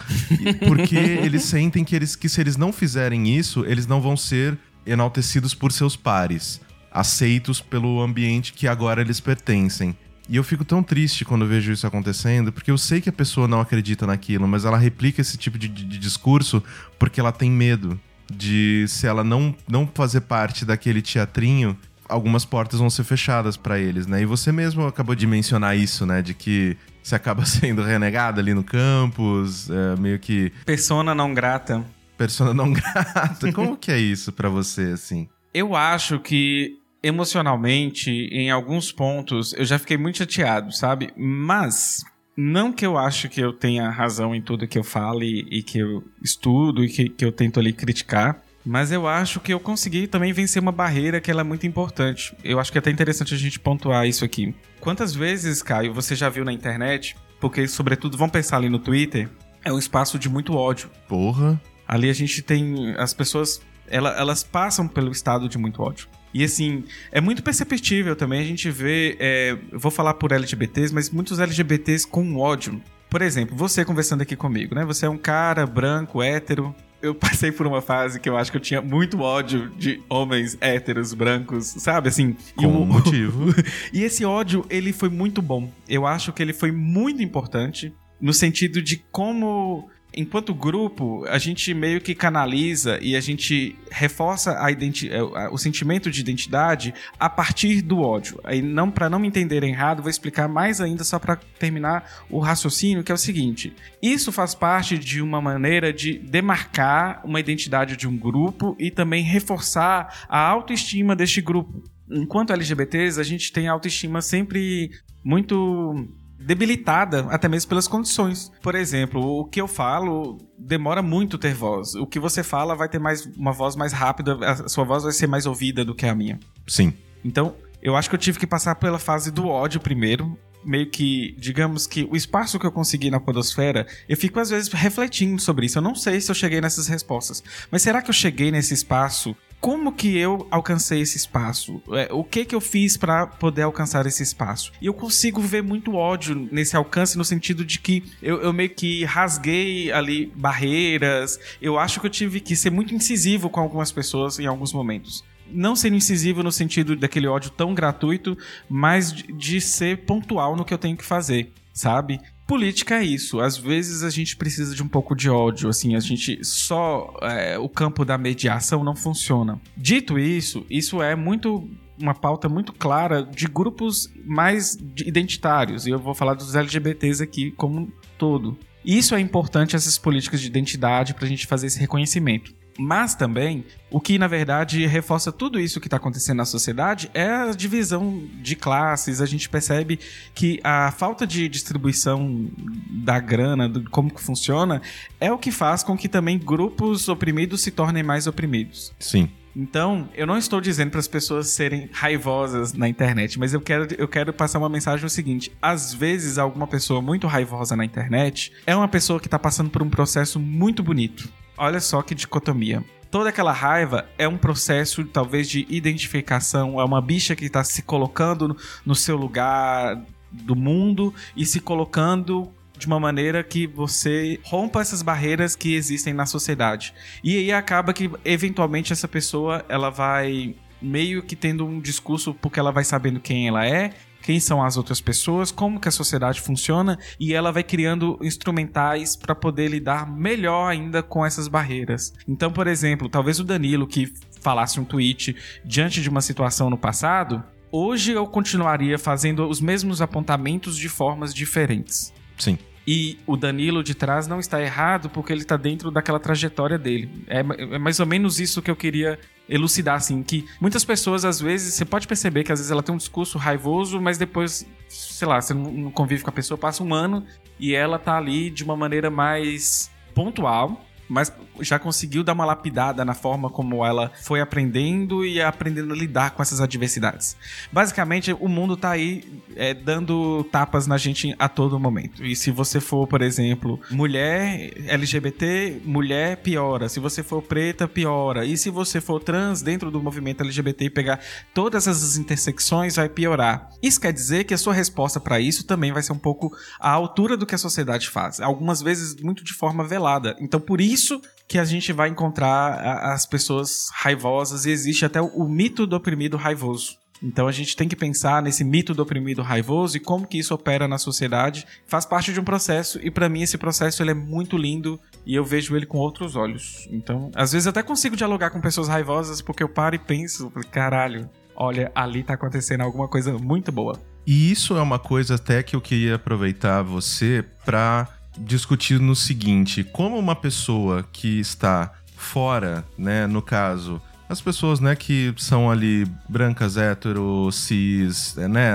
Porque eles sentem que, eles, que se eles não fizerem isso, eles não vão ser enaltecidos por seus pares, aceitos pelo ambiente que agora eles pertencem. E eu fico tão triste quando vejo isso acontecendo, porque eu sei que a pessoa não acredita naquilo, mas ela replica esse tipo de, de, de discurso porque ela tem medo de se ela não, não fazer parte daquele teatrinho, algumas portas vão ser fechadas para eles, né? E você mesmo acabou de mencionar isso, né? De que você acaba sendo renegado ali no campus, é, meio que. Persona não grata. Persona não grata. Como que é isso para você, assim? Eu acho que emocionalmente, em alguns pontos, eu já fiquei muito chateado, sabe? Mas não que eu acho que eu tenha razão em tudo que eu falo e, que eu estudo e que, que eu tento ali criticar. Mas eu acho que eu consegui também vencer uma barreira que ela é muito importante. Eu acho que é até interessante a gente pontuar isso aqui. Quantas vezes, Caio, você já viu na internet, porque sobretudo, vamos pensar ali no Twitter, é um espaço de muito ódio. Porra. Ali a gente tem as pessoas, elas passam pelo estado de muito ódio. E assim, é muito perceptível também a gente vê, é, vou falar por LGBTs, mas muitos LGBTs com ódio. Por exemplo, você conversando aqui comigo, né? Você é um cara branco, hétero. Eu passei por uma fase que eu acho que eu tinha muito ódio de homens héteros, brancos, sabe? Assim. Com um motivo. e esse ódio, ele foi muito bom. Eu acho que ele foi muito importante no sentido de como enquanto grupo, a gente meio que canaliza e a gente reforça a é, o sentimento de identidade a partir do ódio. Aí não para não me entender errado, vou explicar mais ainda só para terminar o raciocínio, que é o seguinte: isso faz parte de uma maneira de demarcar uma identidade de um grupo e também reforçar a autoestima deste grupo. Enquanto LGBTs, a gente tem autoestima sempre muito debilitada até mesmo pelas condições. Por exemplo, o que eu falo demora muito ter voz. O que você fala vai ter mais uma voz mais rápida, a sua voz vai ser mais ouvida do que a minha. Sim. Então, eu acho que eu tive que passar pela fase do ódio primeiro, meio que, digamos que o espaço que eu consegui na podosfera, eu fico às vezes refletindo sobre isso. Eu não sei se eu cheguei nessas respostas, mas será que eu cheguei nesse espaço como que eu alcancei esse espaço? É, o que que eu fiz para poder alcançar esse espaço? E eu consigo ver muito ódio nesse alcance no sentido de que eu, eu meio que rasguei ali barreiras. Eu acho que eu tive que ser muito incisivo com algumas pessoas em alguns momentos não ser incisivo no sentido daquele ódio tão gratuito, mas de, de, ser pontual no que eu tenho que fazer, sabe? Política é isso. Às vezes a gente precisa de um pouco de ódio, assim, a gente só é, o campo da mediação não funciona. Dito isso, isso é muito uma pauta muito clara de grupos mais identitários. E eu vou falar dos LGBTs aqui como um todo. Isso é importante essas políticas de identidade para a gente fazer esse reconhecimento. Mas também, o que na verdade reforça tudo isso que está acontecendo na sociedade é a divisão de classes. A gente percebe que a falta de distribuição da grana, de como que funciona, é o que faz com que também grupos oprimidos se tornem mais oprimidos. Sim. Então, eu não estou dizendo para as pessoas serem raivosas na internet, mas eu quero, eu quero passar uma mensagem o seguinte: às vezes, alguma pessoa muito raivosa na internet é uma pessoa que está passando por um processo muito bonito. Olha só que dicotomia. Toda aquela raiva é um processo, talvez, de identificação. É uma bicha que está se colocando no, seu lugar do mundo e se colocando de uma maneira que você rompa essas barreiras que existem na sociedade. E aí acaba que eventualmente essa pessoa ela vai meio que tendo um discurso porque ela vai sabendo quem ela é quem são as outras pessoas, como que a sociedade funciona e ela vai criando instrumentais para poder lidar melhor ainda com essas barreiras. Então, por exemplo, talvez o Danilo que falasse um tweet diante de uma situação no passado, hoje eu continuaria fazendo os mesmos apontamentos de formas diferentes. Sim. E o Danilo de trás não está errado porque ele está dentro daquela trajetória dele. É, é, mais ou menos isso que eu queria elucidar, assim, que muitas pessoas, às vezes, você pode perceber que às vezes ela tem um discurso raivoso, mas depois, sei lá, você não convive com a pessoa, passa um ano e ela tá ali de uma maneira mais pontual, mas já conseguiu dar uma lapidada na forma como ela foi aprendendo e aprendendo a lidar com essas adversidades. Basicamente, o mundo tá aí é, dando tapas na gente a todo momento. E se você for, por exemplo, mulher LGBT, mulher piora. Se você for preta, piora. E se você for trans dentro do movimento LGBT e pegar todas essas intersecções, vai piorar. Isso quer dizer que a sua resposta para isso também vai ser um pouco à altura do que a sociedade faz. Algumas vezes muito de forma velada. Então, por isso isso que a gente vai encontrar as pessoas raivosas e existe até o, mito do oprimido raivoso. Então a gente tem que pensar nesse mito do oprimido raivoso e como que isso opera na sociedade. Faz parte de um processo e para mim esse processo ele é muito lindo e eu vejo ele com outros olhos. Então, às vezes até consigo dialogar com pessoas raivosas porque eu paro e penso, caralho, olha, ali tá acontecendo alguma coisa muito boa. E isso é uma coisa até que eu queria aproveitar você para discutir no seguinte: como uma pessoa que está fora, né, no caso, as pessoas, né, que são ali brancas, hétero, cis, né,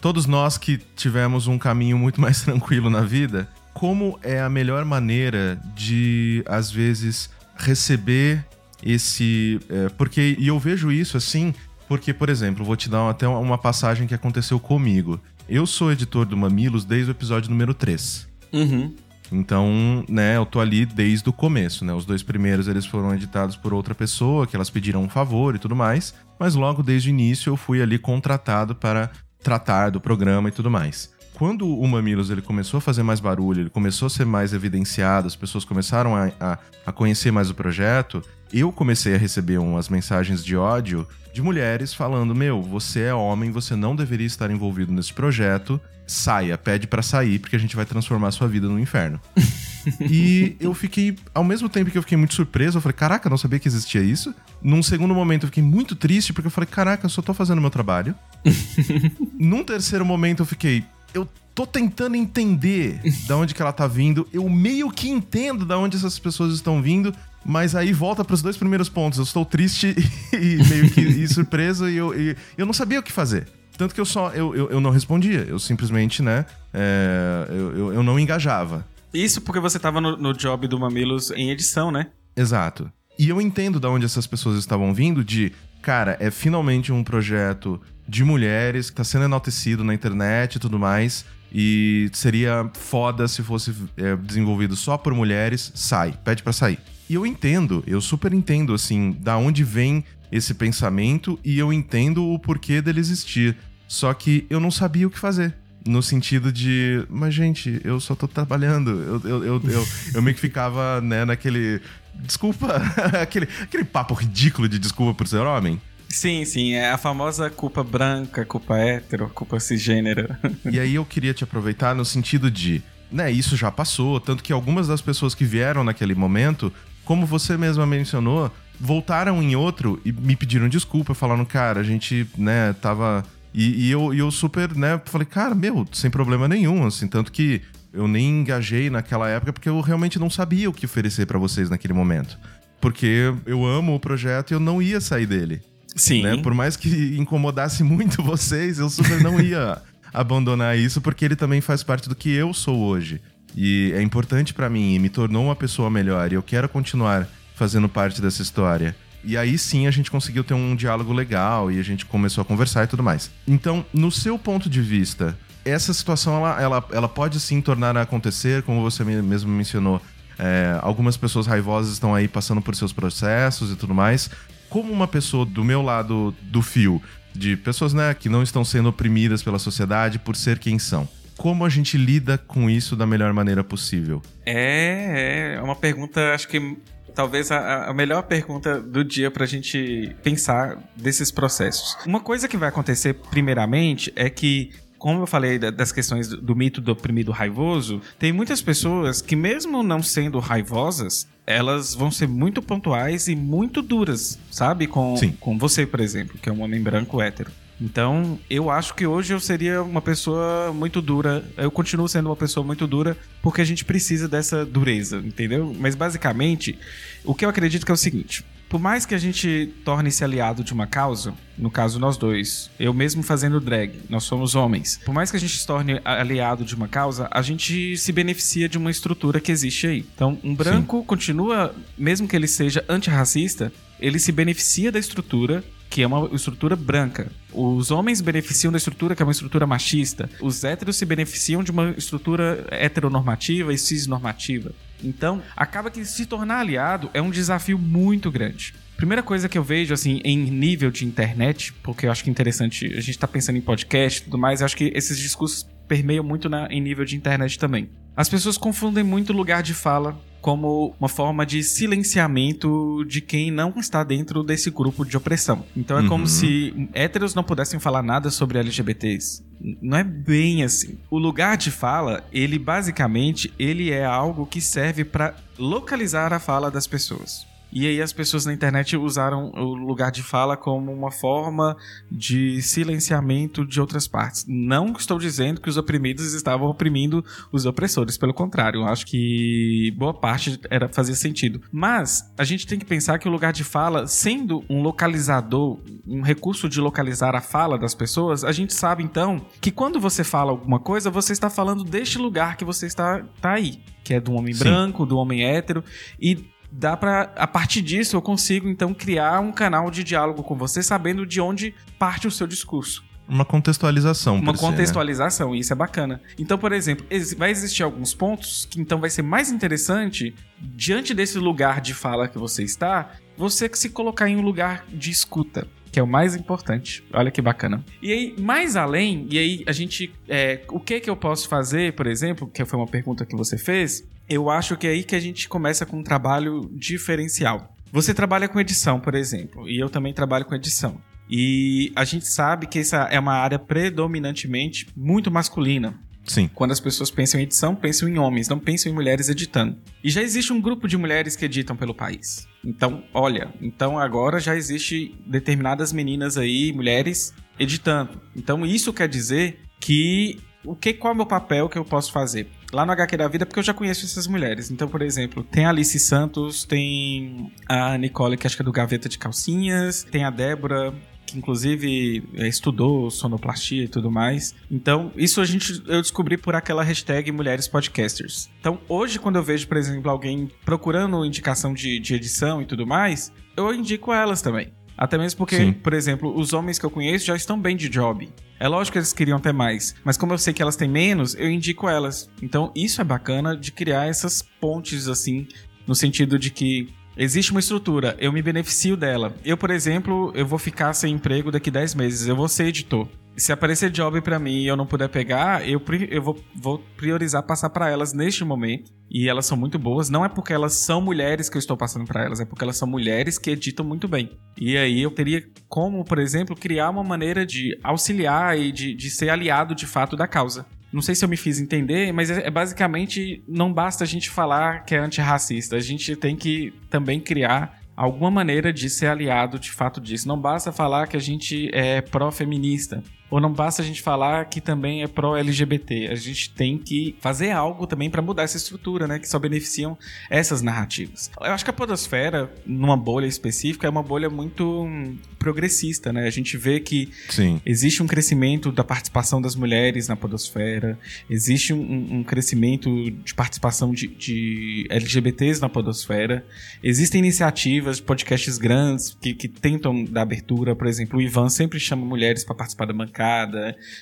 todos nós que tivemos um caminho muito mais tranquilo na vida, como é a melhor maneira de às vezes receber esse. É, porque. E eu vejo isso assim, porque, por exemplo, vou te dar até uma passagem que aconteceu comigo. Eu sou editor do Mamilos desde o episódio número 3. Uhum. Então, né, eu tô ali desde o começo, né? Os dois primeiros eles foram editados por outra pessoa, que elas pediram um favor e tudo mais, mas logo desde o início eu fui ali contratado para tratar do programa e tudo mais. Quando o Mamilos ele começou a fazer mais barulho, ele começou a ser mais evidenciado, as pessoas começaram a, a, a conhecer mais o projeto, eu comecei a receber umas mensagens de ódio de mulheres falando: Meu, você é homem, você não deveria estar envolvido nesse projeto. Saia, pede para sair, porque a gente vai transformar a sua vida no inferno. e eu fiquei, ao mesmo tempo que eu fiquei muito surpreso, eu falei: Caraca, não sabia que existia isso. Num segundo momento, eu fiquei muito triste, porque eu falei: Caraca, eu só tô fazendo meu trabalho. Num terceiro momento, eu fiquei: Eu tô tentando entender da onde que ela tá vindo. Eu meio que entendo da onde essas pessoas estão vindo, mas aí volta para os dois primeiros pontos. Eu estou triste e meio que e surpreso e eu, e eu não sabia o que fazer. Tanto que eu só eu, eu, eu não respondia. Eu simplesmente, né? É, eu, eu, eu, não engajava. Isso porque você estava no, no job do Mamilos em edição, né? Exato. E eu entendo da onde essas pessoas estavam vindo de, cara, é finalmente um projeto de mulheres que está sendo enaltecido na internet e tudo mais. E seria foda se fosse é, desenvolvido só por mulheres. Sai, pede para sair. E eu entendo, eu super entendo, assim, da onde vem esse pensamento e eu entendo o porquê dele existir. Só que eu não sabia o que fazer. No sentido de, mas gente, eu só tô trabalhando. Eu, eu, eu, eu, eu meio que ficava, né, naquele. Desculpa, aquele, aquele papo ridículo de desculpa por ser homem. Sim, sim, é a famosa culpa branca, culpa hétero, culpa cisgênero. E aí eu queria te aproveitar no sentido de, né, isso já passou, tanto que algumas das pessoas que vieram naquele momento como você mesma mencionou, voltaram em outro e me pediram desculpa, falando, cara, a gente, né, tava. E, e eu, e eu super, né, falei, cara, meu, sem problema nenhum, assim, tanto que eu nem engajei naquela época porque eu realmente não sabia o que oferecer para vocês naquele momento. Porque eu amo o projeto e eu não ia sair dele. Sim. Né? Por mais que incomodasse muito vocês, eu super não ia abandonar isso, porque ele também faz parte do que eu sou hoje. E é importante para mim e me tornou uma pessoa melhor. E eu quero continuar fazendo parte dessa história. E aí sim a gente conseguiu ter um diálogo legal e a gente começou a conversar e tudo mais. Então, no seu ponto de vista, essa situação ela, ela, ela pode sim tornar a acontecer, como você mesmo mencionou. É, algumas pessoas raivosas estão aí passando por seus processos e tudo mais. Como uma pessoa do meu lado do fio, de pessoas né, que não estão sendo oprimidas pela sociedade por ser quem são como a gente lida com isso da melhor maneira possível? É, é uma pergunta, acho que talvez a, a, melhor pergunta do dia para a gente pensar desses processos. Uma coisa que vai acontecer, primeiramente, é que. Como eu falei das questões do, do mito do oprimido raivoso, tem muitas pessoas que, mesmo não sendo raivosas, elas vão ser muito pontuais e muito duras, sabe? Com, com você, por exemplo, que é um homem branco hétero. Então, eu acho que hoje eu seria uma pessoa muito dura. Eu continuo sendo uma pessoa muito dura porque a gente precisa dessa dureza, entendeu? Mas basicamente, o que eu acredito que é o seguinte: por mais que a gente torne-se aliado de uma causa, no caso nós dois, eu mesmo fazendo drag, nós somos homens. Por mais que a gente se torne aliado de uma causa, a gente se beneficia de uma estrutura que existe aí. Então, um branco Sim. continua, mesmo que ele seja antirracista, ele se beneficia da estrutura que é uma estrutura branca. Os homens beneficiam da estrutura que é uma estrutura machista. Os héteros se beneficiam de uma estrutura heteronormativa e cisnormativa. Então, acaba que se tornar aliado é um desafio muito grande. Primeira coisa que eu vejo, assim, em nível de internet, porque eu acho que é interessante, a gente tá pensando em podcast e tudo mais, eu acho que esses discursos permeiam muito na, em nível de internet também. As pessoas confundem muito lugar de fala como uma forma de silenciamento de quem não está dentro desse grupo de opressão. Então é uhum. como se héteros não pudessem falar nada sobre LGBTs. Não é bem assim. O lugar de fala, ele basicamente, ele é algo que serve para localizar a fala das pessoas. E aí as pessoas na internet usaram o lugar de fala como uma forma de silenciamento de outras partes. Não estou dizendo que os oprimidos estavam oprimindo os opressores, pelo contrário, eu acho que boa parte era fazia sentido. Mas a gente tem que pensar que o lugar de fala, sendo um localizador, um recurso de localizar a fala das pessoas, a gente sabe então que quando você fala alguma coisa, você está falando deste lugar que você está tá aí, que é do homem Sim. branco, do homem hétero, e dá para a partir disso eu consigo então criar um canal de diálogo com você sabendo de onde parte o seu discurso. Uma contextualização. Uma contextualização, ser, né? isso é bacana. Então, por exemplo, vai existir alguns pontos que então vai ser mais interessante, diante desse lugar de fala que você está, você se colocar em um lugar de escuta que é o mais importante. Olha que bacana. E aí, mais além, e aí a gente. É, o que que eu posso fazer, por exemplo, que foi uma pergunta que você fez, eu acho que é aí que a gente começa com um trabalho diferencial. Você trabalha com edição, por exemplo, e eu também trabalho com edição. E a gente sabe que essa é uma área predominantemente muito masculina. Sim. Quando as pessoas pensam em edição, pensam em homens, não pensam em mulheres editando. E já existe um grupo de mulheres que editam pelo país. Então, olha, então agora já existe determinadas meninas aí, mulheres, editando. Então isso quer dizer que o que qual é o meu papel que eu posso fazer? Lá no HQ da vida, porque eu já conheço essas mulheres. Então, por exemplo, tem a Alice Santos, tem a Nicole, que acho que é do Gaveta de Calcinhas, tem a Débora, que inclusive é, estudou sonoplastia e tudo mais. Então, isso a gente eu descobri por aquela hashtag Mulheres Podcasters. Então, hoje, quando eu vejo, por exemplo, alguém procurando indicação de, de edição e tudo mais, eu indico elas também. Até mesmo porque, Sim. por exemplo, os homens que eu conheço já estão bem de job. É lógico que eles queriam ter mais, mas como eu sei que elas têm menos, eu indico elas. Então, isso é bacana de criar essas pontes assim, no sentido de que Existe uma estrutura, eu me beneficio dela. Eu, por exemplo, eu vou ficar sem emprego daqui 10 meses, eu vou ser editor. Se aparecer job para mim e eu não puder pegar, eu, eu vou, vou priorizar passar para elas neste momento. E elas são muito boas. Não é porque elas são mulheres que eu estou passando para elas, é porque elas são mulheres que editam muito bem. E aí eu teria como, por exemplo, criar uma maneira de auxiliar e de, de ser aliado de fato da causa. Não sei se eu me fiz entender, mas é, é basicamente não basta a gente falar que é antirracista, a gente tem que também criar alguma maneira de ser aliado de fato disso. Não basta falar que a gente é pró-feminista. Ou não basta a gente falar que também é pró-LGBT. A gente tem que fazer algo também para mudar essa estrutura, né? Que só beneficiam essas narrativas. Eu acho que a podosfera, numa bolha específica, é uma bolha muito progressista, né? A gente vê que Sim. existe um crescimento da participação das mulheres na podosfera, existe um, um crescimento de participação de, de, LGBTs na podosfera, existem iniciativas de podcasts grandes que, que tentam dar abertura, por exemplo, o Ivan sempre chama mulheres para participar da bancada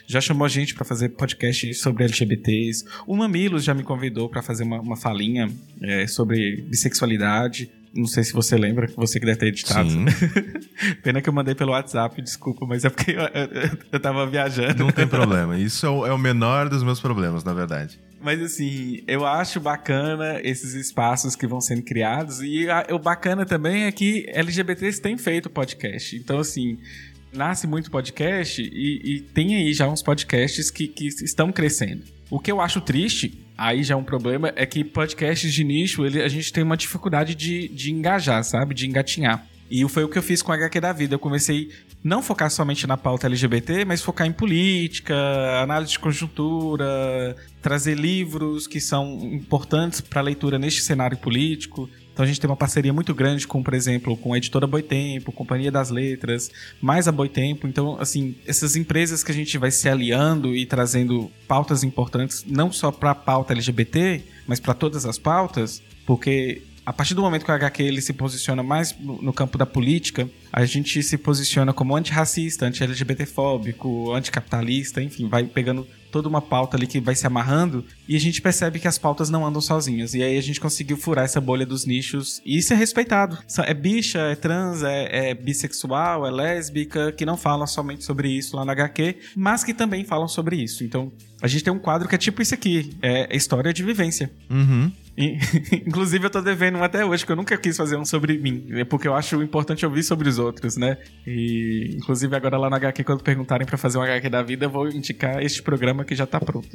já chamou a gente para fazer podcast sobre LGBTs. O Mamilos já me convidou para fazer uma, uma falinha é, sobre bissexualidade. Não sei se você lembra, você que deve ter editado. Pena que eu mandei pelo WhatsApp, desculpa, mas é porque eu, eu, eu tava viajando. Não tem problema. Isso é o, é o menor dos meus problemas, na verdade. Mas assim, eu acho bacana esses espaços que vão sendo criados. E a, o bacana também é que LGBTs têm feito podcast. Então, assim, nasce muito podcast e, e tem aí já uns podcasts que, que estão crescendo. O que eu acho triste, aí já é um problema, é que podcasts de nicho, ele, a gente tem uma dificuldade de, de engajar, sabe? De engatinhar. E foi o que eu fiz com a HQ da vida. Eu comecei não focar somente na pauta LGBT, mas focar em política, análise de conjuntura, trazer livros que são importantes para leitura neste cenário político. Então a gente tem uma parceria muito grande com, por exemplo, com a editora Boitempo, Companhia das Letras, mais a Boitempo. Então, assim, essas empresas que a gente vai se aliando e trazendo pautas importantes, não só para a pauta LGBT, mas para todas as pautas, porque a partir do momento que o HQ ele se posiciona mais no, no campo da política, a gente se posiciona como antirracista, anti-LGBTfóbico, anticapitalista, enfim, vai pegando toda uma pauta ali que vai se amarrando e a gente percebe que as pautas não andam sozinhas. E aí a gente conseguiu furar essa bolha dos nichos e isso é respeitado. É bicha, é trans, é, é bissexual, é lésbica, que não falam somente sobre isso lá na HQ, mas que também falam sobre isso. Então a gente tem um quadro que é tipo isso aqui: é história de vivência. Uhum. Inclusive, eu tô devendo um até hoje, que eu nunca quis fazer um sobre mim, é porque eu acho importante ouvir sobre os outros, né? E, inclusive, agora lá no HQ, quando perguntarem para fazer um HQ da vida, eu vou indicar este programa que já tá pronto.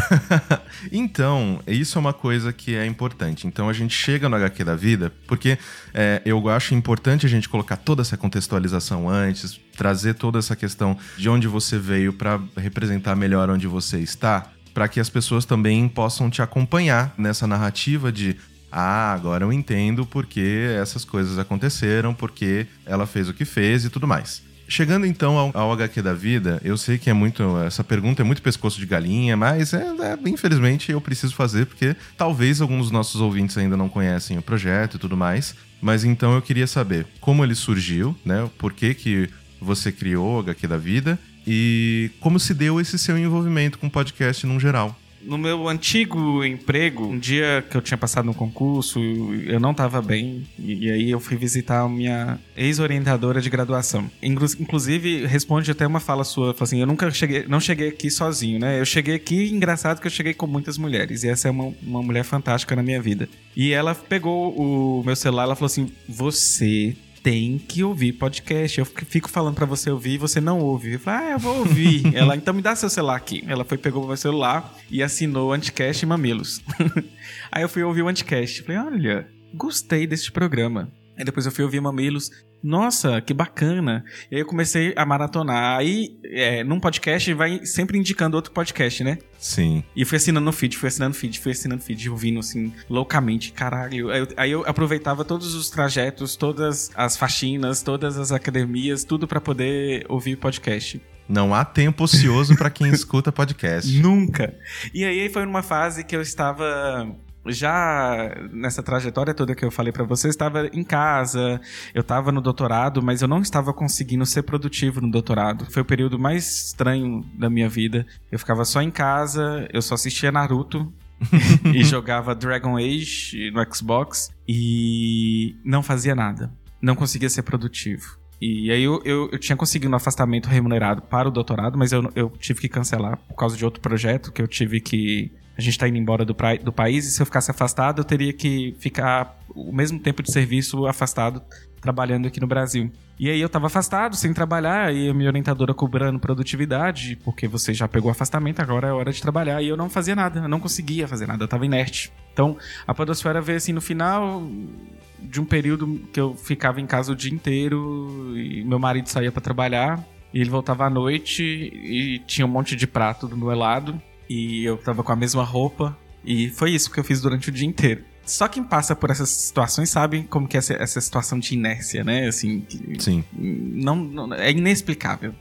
então, isso é uma coisa que é importante. Então, a gente chega no HQ da vida, porque é, eu acho importante a gente colocar toda essa contextualização antes, trazer toda essa questão de onde você veio para representar melhor onde você está para que as pessoas também possam te acompanhar nessa narrativa de ah, agora eu entendo porque essas coisas aconteceram, porque ela fez o que fez e tudo mais. Chegando então ao, ao, HQ da vida, eu sei que é muito. Essa pergunta é muito pescoço de galinha, mas é, é, infelizmente eu preciso fazer, porque talvez alguns dos nossos ouvintes ainda não conhecem o projeto e tudo mais. Mas então eu queria saber como ele surgiu, né? Por que, que você criou o HQ da vida e como se deu esse seu envolvimento com o podcast no geral. No meu antigo emprego, um dia que eu tinha passado no concurso, eu não estava bem, e, aí eu fui visitar a minha ex-orientadora de graduação. Inclusive, responde até uma fala sua, assim, eu nunca cheguei, não cheguei aqui sozinho, né? Eu cheguei aqui, engraçado que eu cheguei com muitas mulheres, e essa é uma, uma mulher fantástica na minha vida. E ela pegou o meu celular, ela falou assim, você tem que ouvir podcast. Eu fico falando para você ouvir e você não ouve. Eu falo, ah, eu vou ouvir. Ela, então me dá seu celular aqui. Ela foi, pegou meu celular e assinou o Anticast e Mamilos. Aí eu fui ouvir o Anticast. Falei, olha, gostei desse programa. Aí depois eu fui ouvir Mamilos nossa, que bacana. E aí eu comecei a maratonar. Aí, é, num podcast, vai sempre indicando outro podcast, né? Sim. E fui assinando no feed, fui assinando feed, fui assinando feed, ouvindo assim, loucamente, caralho. Aí eu, aí eu aproveitava todos os trajetos, todas as faxinas, todas as academias, tudo para poder ouvir podcast. Não há tempo ocioso para quem escuta podcast. Nunca. E aí foi numa fase que eu estava já nessa trajetória toda que eu falei para você, estava em casa, eu estava no doutorado, mas eu não estava conseguindo ser produtivo no doutorado. Foi o período mais estranho da minha vida. Eu ficava só em casa, eu só assistia Naruto e jogava Dragon Age no Xbox e não fazia nada. Não conseguia ser produtivo. E aí eu, eu, eu, tinha conseguido um afastamento remunerado para o doutorado, mas eu, eu tive que cancelar por causa de outro projeto que eu tive que a gente está indo embora do, do país e se eu ficasse afastado, eu teria que ficar o mesmo tempo de serviço afastado trabalhando aqui no Brasil. E aí eu estava afastado, sem trabalhar, e a minha orientadora cobrando produtividade, porque você já pegou afastamento, agora é hora de trabalhar. E eu não fazia nada, eu não conseguia fazer nada, eu estava inerte. Então, a podosfera veio assim no final de um período que eu ficava em casa o dia inteiro e meu marido saía para trabalhar e ele voltava à noite e tinha um monte de prato do meu lado e eu tava com a mesma roupa. E foi isso que eu fiz durante o dia inteiro. Só quem passa por essas situações sabe como que é essa, essa situação de inércia, né? Assim, Sim. Não, não, é inexplicável.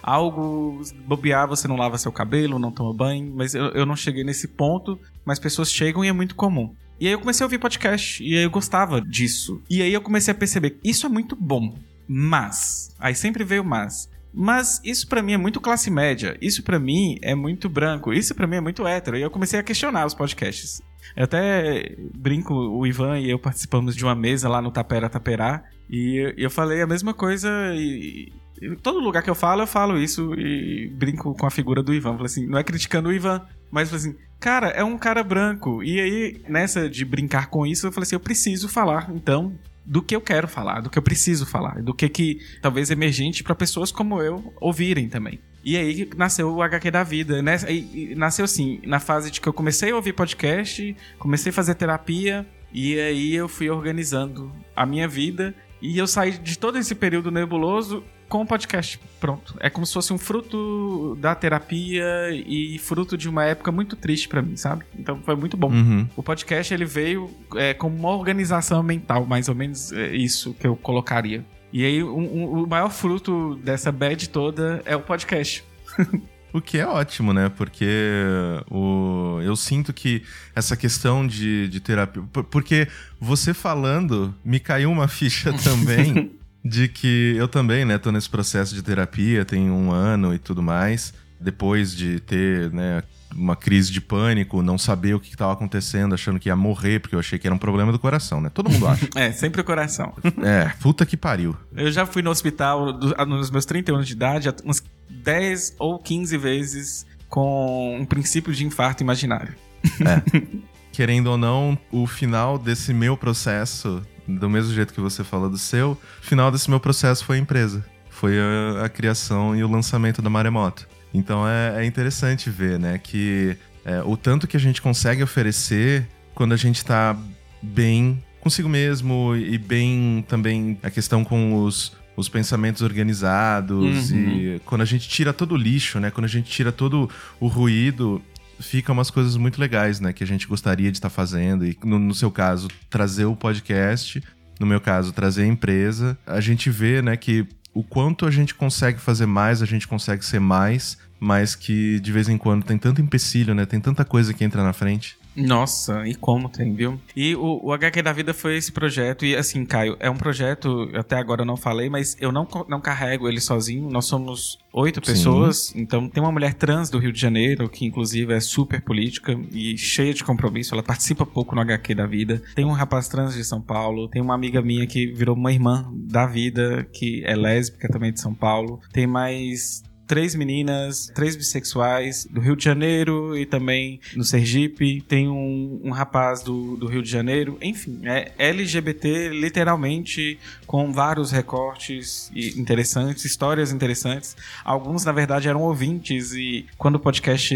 Algo bobear, você não lava seu cabelo, não toma banho, mas eu, eu não cheguei nesse ponto, mas pessoas chegam e é muito comum. E aí eu comecei a ouvir podcast, e aí eu gostava disso. E aí eu comecei a perceber, isso é muito bom, mas, aí sempre veio mas, mas isso para mim é muito classe média. Isso para mim é muito branco. Isso para mim é muito hétero. E eu comecei a questionar os podcasts. Eu até brinco, o Ivan e eu participamos de uma mesa lá no Tapera Taperá. E eu falei a mesma coisa e, em todo lugar que eu falo, eu falo isso e brinco com a figura do Ivan. Falei assim, não é criticando o Ivan, mas falei assim, cara, é um cara branco. E aí, nessa de brincar com isso, eu falei assim, eu preciso falar, então, do que eu quero falar, do que eu preciso falar, do que que talvez emergente para pessoas como eu ouvirem também. E aí nasceu o HQ da vida, né? E nasceu assim, na fase de que eu comecei a ouvir podcast, comecei a fazer terapia e aí eu fui organizando a minha vida e eu saí de todo esse período nebuloso com o podcast. Pronto. É como se fosse um fruto da terapia e fruto de uma época muito triste para mim, sabe? Então foi muito bom. Uhum. O podcast ele veio é, como uma organização mental, mais ou menos é isso que eu colocaria. E aí um, um, o maior fruto dessa bad toda é o podcast. O que é ótimo, né? Porque o, eu sinto que essa questão de, de terapia. Porque você falando, me caiu uma ficha também de que eu também, né, tô nesse processo de terapia, tem um ano e tudo mais. Depois de ter, né, uma crise de pânico, não saber o que estava acontecendo, achando que ia morrer, porque eu achei que era um problema do coração, né? Todo mundo acha. é, sempre o coração. É, puta que pariu. Eu já fui no hospital do, nos meus 31 anos de idade, uns 10 ou 15 vezes com um princípio de infarto imaginário. É. Querendo ou não, o final desse meu processo do mesmo jeito que você falou do seu, o final desse meu processo foi a empresa. Foi a, a criação e o lançamento da Maremoto. Então é, é interessante ver, né, que é, o tanto que a gente consegue oferecer quando a gente tá bem consigo mesmo e bem também a questão com os, os pensamentos organizados uhum. e quando a gente tira todo o lixo, né, quando a gente tira todo o ruído fica umas coisas muito legais, né? Que a gente gostaria de estar tá fazendo. E no, no, seu caso, trazer o podcast. No meu caso, trazer a empresa. A gente vê, né, que o quanto a gente consegue fazer mais, a gente consegue ser mais, mas que de vez em quando tem tanto empecilho, né? Tem tanta coisa que entra na frente. Nossa, e como tem, viu? E o, o HQ da Vida foi esse projeto, e assim, Caio, é um projeto, até agora eu não falei, mas eu não, não carrego ele sozinho, nós somos oito pessoas, Sim. então tem uma mulher trans do Rio de Janeiro, que inclusive é super política e cheia de compromisso, ela participa pouco no HQ da Vida, tem um rapaz trans de São Paulo, tem uma amiga minha que virou uma irmã da vida, que é lésbica também de São Paulo, tem mais três meninas, três bissexuais do Rio de Janeiro e também no Sergipe. Tem um, um rapaz do, do Rio de Janeiro. Enfim, é LGBT literalmente com vários recortes interessantes, histórias interessantes. Alguns, na verdade, eram ouvintes e quando o podcast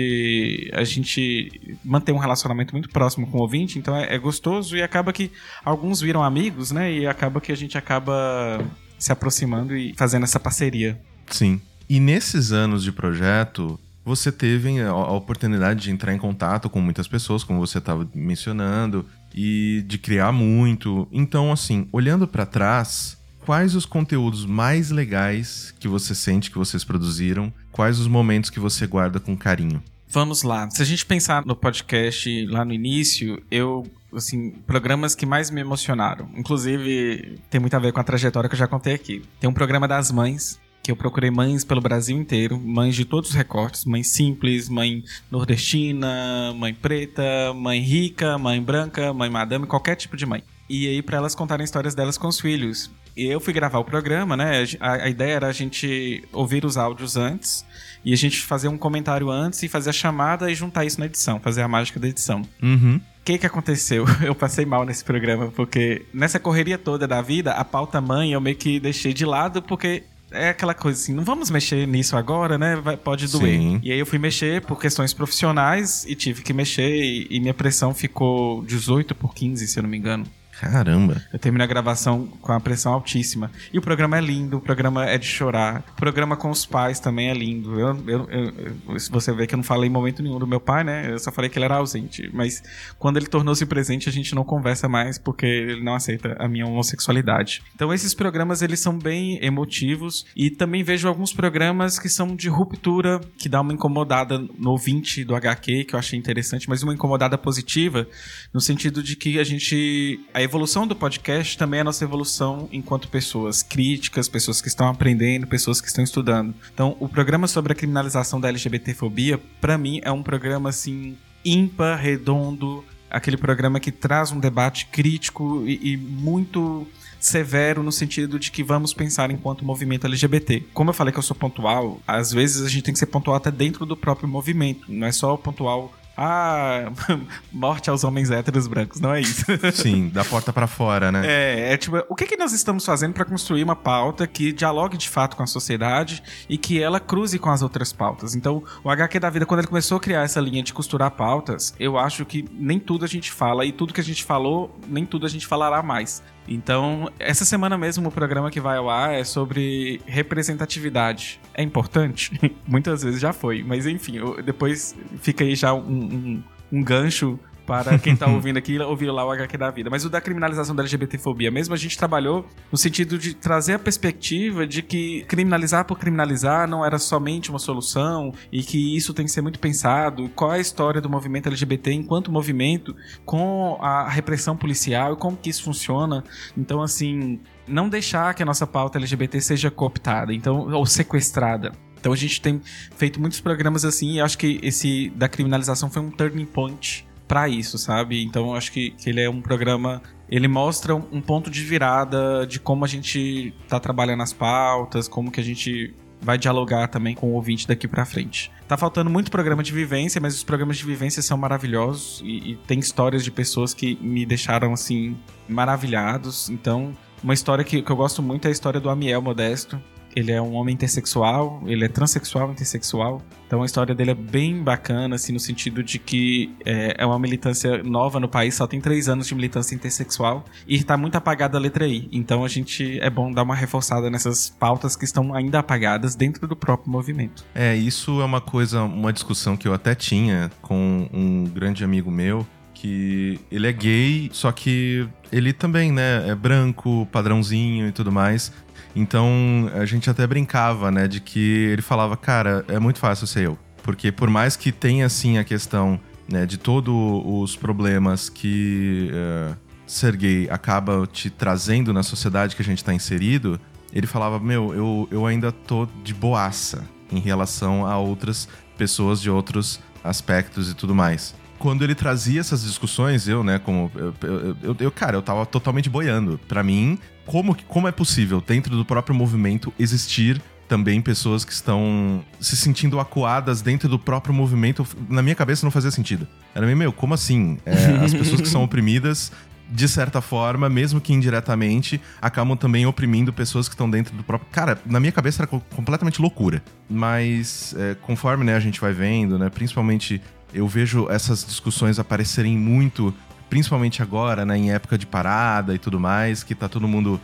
a gente mantém um relacionamento muito próximo com o ouvinte, então é, é gostoso e acaba que alguns viram amigos, né? E acaba que a gente acaba se aproximando e fazendo essa parceria. Sim. E nesses anos de projeto, você teve a oportunidade de entrar em contato com muitas pessoas, como você estava mencionando, e de criar muito. Então, assim, olhando para trás, quais os conteúdos mais legais que você sente que vocês produziram? Quais os momentos que você guarda com carinho? Vamos lá. Se a gente pensar no podcast lá no início, eu assim, programas que mais me emocionaram. Inclusive, tem muito a ver com a trajetória que eu já contei aqui. Tem um programa das mães, que eu procurei mães pelo Brasil inteiro, mães de todos os recortes, mãe simples, mãe nordestina, mãe preta, mãe rica, mãe branca, mãe madame, qualquer tipo de mãe. E aí para elas contarem histórias delas com os filhos. E eu fui gravar o programa, né? A, a, ideia era a gente ouvir os áudios antes e a gente fazer um comentário antes e fazer a chamada e juntar isso na edição, fazer a mágica da edição. Uhum. O que que aconteceu? Eu passei mal nesse programa, porque nessa correria toda da vida, a pauta mãe eu meio que deixei de lado, porque é aquela coisa assim, não vamos mexer nisso agora, né? Vai, pode doer. Sim. E aí eu fui mexer por questões profissionais e tive que mexer e, e minha pressão ficou 18 por 15, se eu não me engano. Caramba. Eu terminei a gravação com a pressão altíssima. E o programa é lindo, o programa é de chorar. O programa com os pais também é lindo. Eu, eu, eu, você vê que eu não falei em momento nenhum do meu pai, né? Eu só falei que ele era ausente. Mas quando ele tornou-se presente, a gente não conversa mais porque ele não aceita a minha homossexualidade. Então esses programas, eles são bem emotivos. E também vejo alguns programas que são de ruptura, que dá uma incomodada no ouvinte do HQ, que eu achei interessante, mas uma incomodada positiva, no sentido de que a gente... A evolução do podcast também é a nossa evolução enquanto pessoas críticas, pessoas que estão aprendendo, pessoas que estão estudando. Então, o programa sobre a criminalização da LGBTfobia, para mim, é um programa assim ímpar, redondo, aquele programa que traz um debate crítico e, e muito severo no sentido de que vamos pensar enquanto movimento LGBT. Como eu falei que eu sou pontual, às vezes a gente tem que ser pontual até dentro do próprio movimento, não é só pontual ah, morte aos homens héteros brancos, não é isso. Sim, da porta para fora, né? É, é tipo, o que, que nós estamos fazendo para construir uma pauta que dialogue de fato com a sociedade e que ela cruze com as outras pautas? Então, o HQ da vida, quando ele começou a criar essa linha de costurar pautas, eu acho que nem tudo a gente fala e tudo que a gente falou, nem tudo a gente falará mais. Então, essa semana mesmo o programa que vai ao ar é sobre representatividade. É importante? Muitas vezes já foi, mas enfim, depois fica aí já um, um, um gancho para quem tá ouvindo aqui ouvir lá o HQ da vida. Mas o da criminalização da LGBTfobia mesmo, a gente trabalhou no sentido de trazer a perspectiva de que criminalizar por criminalizar não era somente uma solução e que isso tem que ser muito pensado. Qual é a história do movimento LGBT enquanto movimento com a repressão policial e como que isso funciona. Então, assim, não deixar que a nossa pauta LGBT seja cooptada, então, ou sequestrada. Então a gente tem feito muitos programas assim e acho que esse da criminalização foi um turning point para isso, sabe? Então acho que, que ele é um programa. Ele mostra um ponto de virada de como a gente tá trabalhando as pautas, como que a gente vai dialogar também com o ouvinte daqui para frente. Tá faltando muito programa de vivência, mas os programas de vivência são maravilhosos e, e tem histórias de pessoas que me deixaram assim maravilhados. Então, uma história que, que eu gosto muito é a história do Amiel Modesto, ele é um homem intersexual, ele é transexual intersexual. Então a história dele é bem bacana, assim, no sentido de que é, é uma militância nova no país, só tem três anos de militância intersexual e está muito apagada a letra I. Então a gente é bom dar uma reforçada nessas pautas que estão ainda apagadas dentro do próprio movimento. É, isso é uma coisa, uma discussão que eu até tinha com um grande amigo meu, que ele é gay, só que ele também, né, é branco, padrãozinho e tudo mais. Então a gente até brincava, né, de que ele falava, cara, é muito fácil ser eu. Porque por mais que tenha, assim, a questão né, de todos os problemas que uh, ser gay acaba te trazendo na sociedade que a gente está inserido, ele falava, meu, eu, eu ainda tô de boaça em relação a outras pessoas de outros aspectos e tudo mais quando ele trazia essas discussões, eu, né, como. Eu, eu, eu cara, eu tava totalmente boiando. Para mim, como, como é possível, dentro do próprio movimento, existir também pessoas que estão se sentindo acuadas dentro do próprio movimento? Na minha cabeça não fazia sentido. Era meio, meu, como assim? É, as pessoas que são oprimidas de certa forma, mesmo que indiretamente, acabam também oprimindo pessoas que estão dentro do próprio. Cara, na minha cabeça era completamente loucura. Mas é, conforme né, a gente vai vendo, né, principalmente eu vejo essas discussões aparecerem muito, principalmente agora, né, em época de parada e tudo mais, que tá todo mundo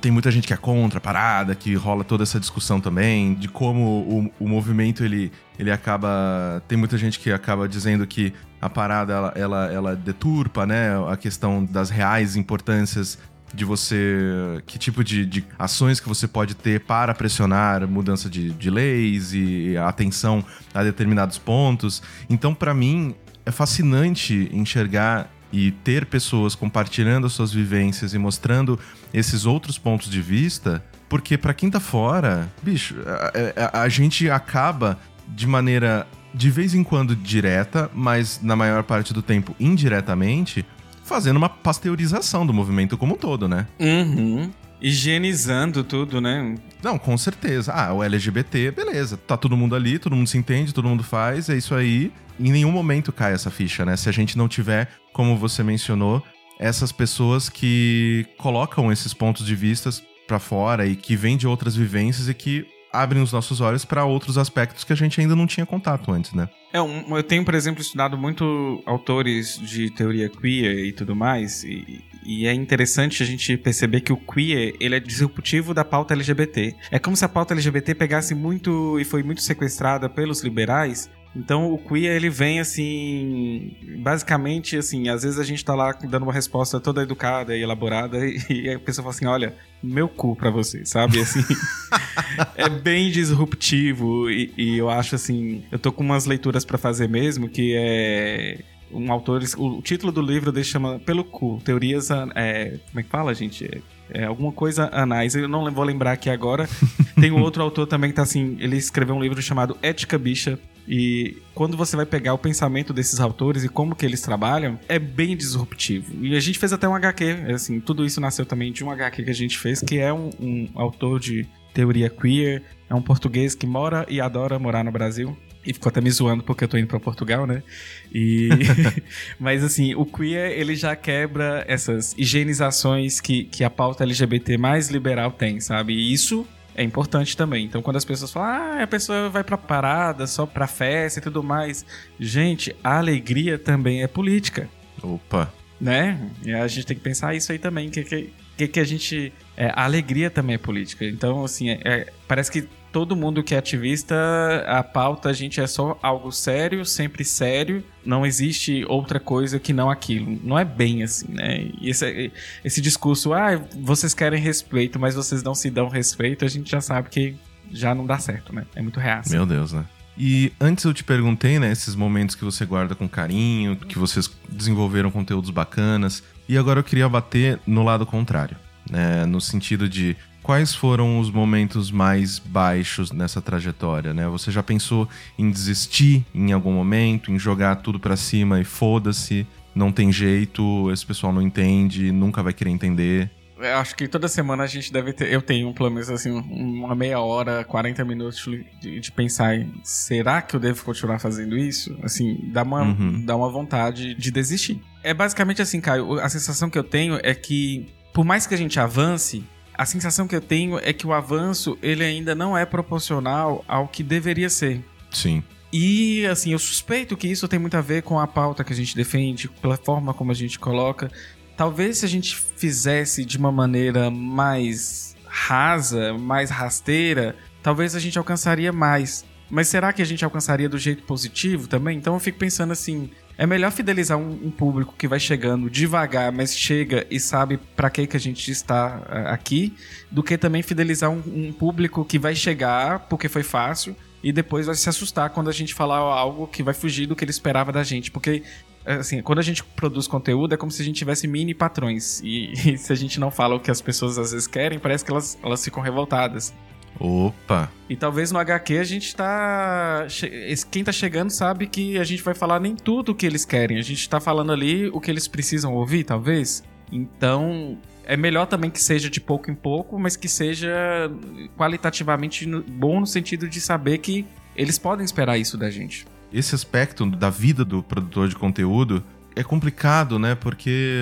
tem muita gente que é contra a parada, que rola toda essa discussão também, de como o, o movimento ele, ele acaba. Tem muita gente que acaba dizendo que a parada ela, ela, ela deturpa né, a questão das reais importâncias de você. que tipo de, de ações que você pode ter para pressionar mudança de, de leis e atenção a determinados pontos. Então, para mim, é fascinante enxergar e ter pessoas compartilhando as suas vivências e mostrando esses outros pontos de vista, porque para quem tá fora, bicho, a, a, a, gente acaba de maneira de vez em quando direta, mas na maior parte do tempo indiretamente, fazendo uma pasteurização do movimento como um todo, né? Uhum. Higienizando tudo, né? Não, com certeza. Ah, o LGBT, beleza. Tá todo mundo ali, todo mundo se entende, todo mundo faz, é isso aí. Em nenhum momento cai essa ficha, né? Se a gente não tiver, como você mencionou, essas pessoas que colocam esses pontos de vista para fora e que vêm de outras vivências e que abrem os nossos olhos para outros aspectos que a gente ainda não tinha contato antes, né? É, um, eu tenho, por exemplo, estudado muito autores de teoria queer e tudo mais, e, e, é interessante a gente perceber que o queer, ele é disruptivo da pauta LGBT. É como se a pauta LGBT pegasse muito e foi muito sequestrada pelos liberais então o queer ele vem assim, basicamente assim, às vezes a gente tá lá dando uma resposta toda educada e elaborada e, a pessoa fala assim, olha, meu cu para você, sabe? Assim, é bem disruptivo e, e, eu acho assim, eu tô com umas leituras para fazer mesmo que é um autor, o título do livro dele chama Pelo Cu, Teorias, é, como é que fala, gente? É, é alguma coisa anais, eu não vou lembrar aqui agora. Tem um outro autor também que tá assim, ele escreveu um livro chamado Ética Bicha, e quando você vai pegar o pensamento desses autores e como que eles trabalham, é bem disruptivo. E a gente fez até um HQ, assim, tudo isso nasceu também de um HQ que a gente fez, que é um, um autor de teoria queer, é um português que mora e adora morar no Brasil. E ficou até me zoando porque eu tô indo para Portugal, né? E mas assim, o queer ele já quebra essas higienizações que, que a pauta LGBT mais liberal tem, sabe? E isso é importante também. Então, quando as pessoas falam, ah, a pessoa vai pra parada, só pra festa e tudo mais. Gente, a alegria também é política. Opa. Né? E a gente tem que pensar isso aí também. Que, que, que a gente. É, a alegria também é política. Então, assim, é, é parece que todo mundo que é ativista, a pauta a gente é só algo sério, sempre sério. Não existe outra coisa que não aquilo. Não é bem assim, né? E esse, esse discurso, ah, vocês querem respeito, mas vocês não se dão respeito, a gente já sabe que já não dá certo, né? É muito reaça. Meu Deus, né? E antes eu te perguntei, né, esses momentos que você guarda com carinho, que vocês desenvolveram conteúdos bacanas, e agora eu queria bater no lado contrário, né, no sentido de quais foram os momentos mais baixos nessa trajetória, né? Você já pensou em desistir em algum momento, em jogar tudo para cima e foda-se, não tem jeito, esse pessoal não entende, nunca vai querer entender? Eu acho que toda semana a gente deve ter. Eu tenho pelo menos assim, uma meia hora, 40 minutos de, de pensar em será que eu devo continuar fazendo isso? Assim, dá uma, uhum. dá uma vontade de desistir. É basicamente assim, Caio. A sensação que eu tenho é que, por mais que a gente avance, a sensação que eu tenho é que o avanço ele ainda não é proporcional ao que deveria ser. Sim. E assim, eu suspeito que isso tem muito a ver com a pauta que a gente defende, pela forma como a gente coloca. Talvez se a gente fizesse de uma maneira mais rasa, mais rasteira, talvez a gente alcançaria mais. Mas será que a gente alcançaria do jeito positivo também? Então eu fico pensando assim, É melhor fidelizar um, um público que vai chegando devagar, mas chega e sabe para que, que a gente está uh, aqui, do que também fidelizar um, um público que vai chegar porque foi fácil e depois vai se assustar quando a gente falar algo que vai fugir do que ele esperava da gente. Porque, assim, quando a gente produz conteúdo é como se a gente tivesse mini patrões. E, e se a gente não fala o que as pessoas às vezes querem, parece que elas, elas ficam revoltadas. Opa! E talvez no HQ a gente tá. Quem tá chegando sabe que a gente vai falar nem tudo o que eles querem. A gente tá falando ali o que eles precisam ouvir, talvez. Então, é melhor também que seja de pouco em pouco, mas que seja qualitativamente bom no sentido de saber que eles podem esperar isso da gente. Esse aspecto da vida do produtor de conteúdo é complicado, né? Porque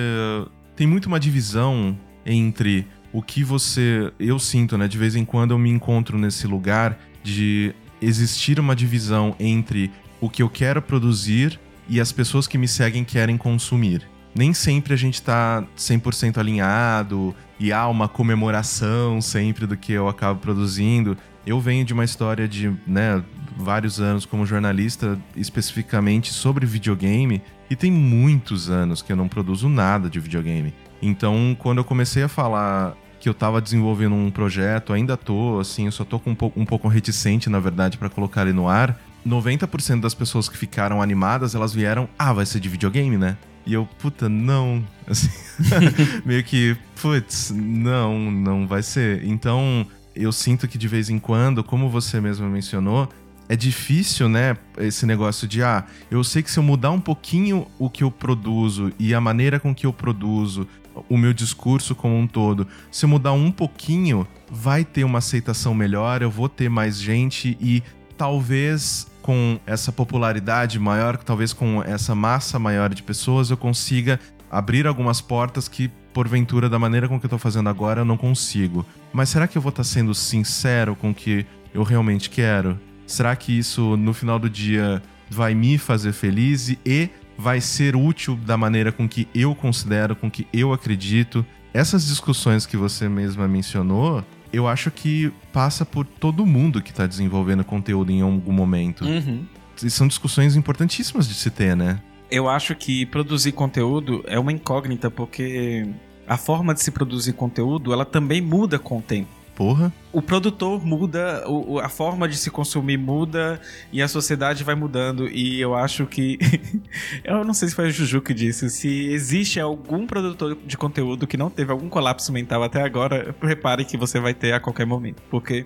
tem muito uma divisão entre o que você. Eu sinto, né? De vez em quando eu me encontro nesse lugar de existir uma divisão entre o que eu quero produzir e as pessoas que me seguem querem consumir. Nem sempre a gente tá 100% alinhado e há uma comemoração sempre do que eu acabo produzindo. Eu venho de uma história de, né, vários anos como jornalista, especificamente sobre videogame, e tem muitos anos que eu não produzo nada de videogame. Então, quando eu comecei a falar que eu tava desenvolvendo um projeto, ainda tô, assim, eu só tô com um pouco, um pouco reticente, na verdade, para colocar ele no ar. 90% das pessoas que ficaram animadas, elas vieram, ah, vai ser de videogame, né? E eu, puta, não. Assim, meio que, putz, não, não vai ser. Então, eu sinto que de vez em quando, como você mesmo mencionou, é difícil, né, esse negócio de, ah, eu sei que se eu mudar um pouquinho o que eu produzo e a maneira com que eu produzo, o meu discurso como um todo, se eu mudar um pouquinho, vai ter uma aceitação melhor, eu vou ter mais gente e talvez com essa popularidade maior, talvez com essa massa maior de pessoas, eu consiga abrir algumas portas que, porventura, da maneira com que eu tô fazendo agora, eu não consigo. Mas será que eu vou estar tá sendo sincero com o que eu realmente quero? Será que isso no final do dia vai me fazer feliz e vai ser útil da maneira com que eu considero, com que eu acredito? Essas discussões que você mesma mencionou, eu acho que passa por todo mundo que está desenvolvendo conteúdo em algum momento. Uhum. E são discussões importantíssimas de se ter, né? Eu acho que produzir conteúdo é uma incógnita, porque a forma de se produzir conteúdo, ela também muda com o tempo. Porra. O produtor muda, o, a forma de se consumir muda e a sociedade vai mudando. E eu acho que. eu não sei se foi o Juju que disse. Se existe algum produtor de conteúdo que não teve algum colapso mental até agora, repare que você vai ter a qualquer momento. Porque.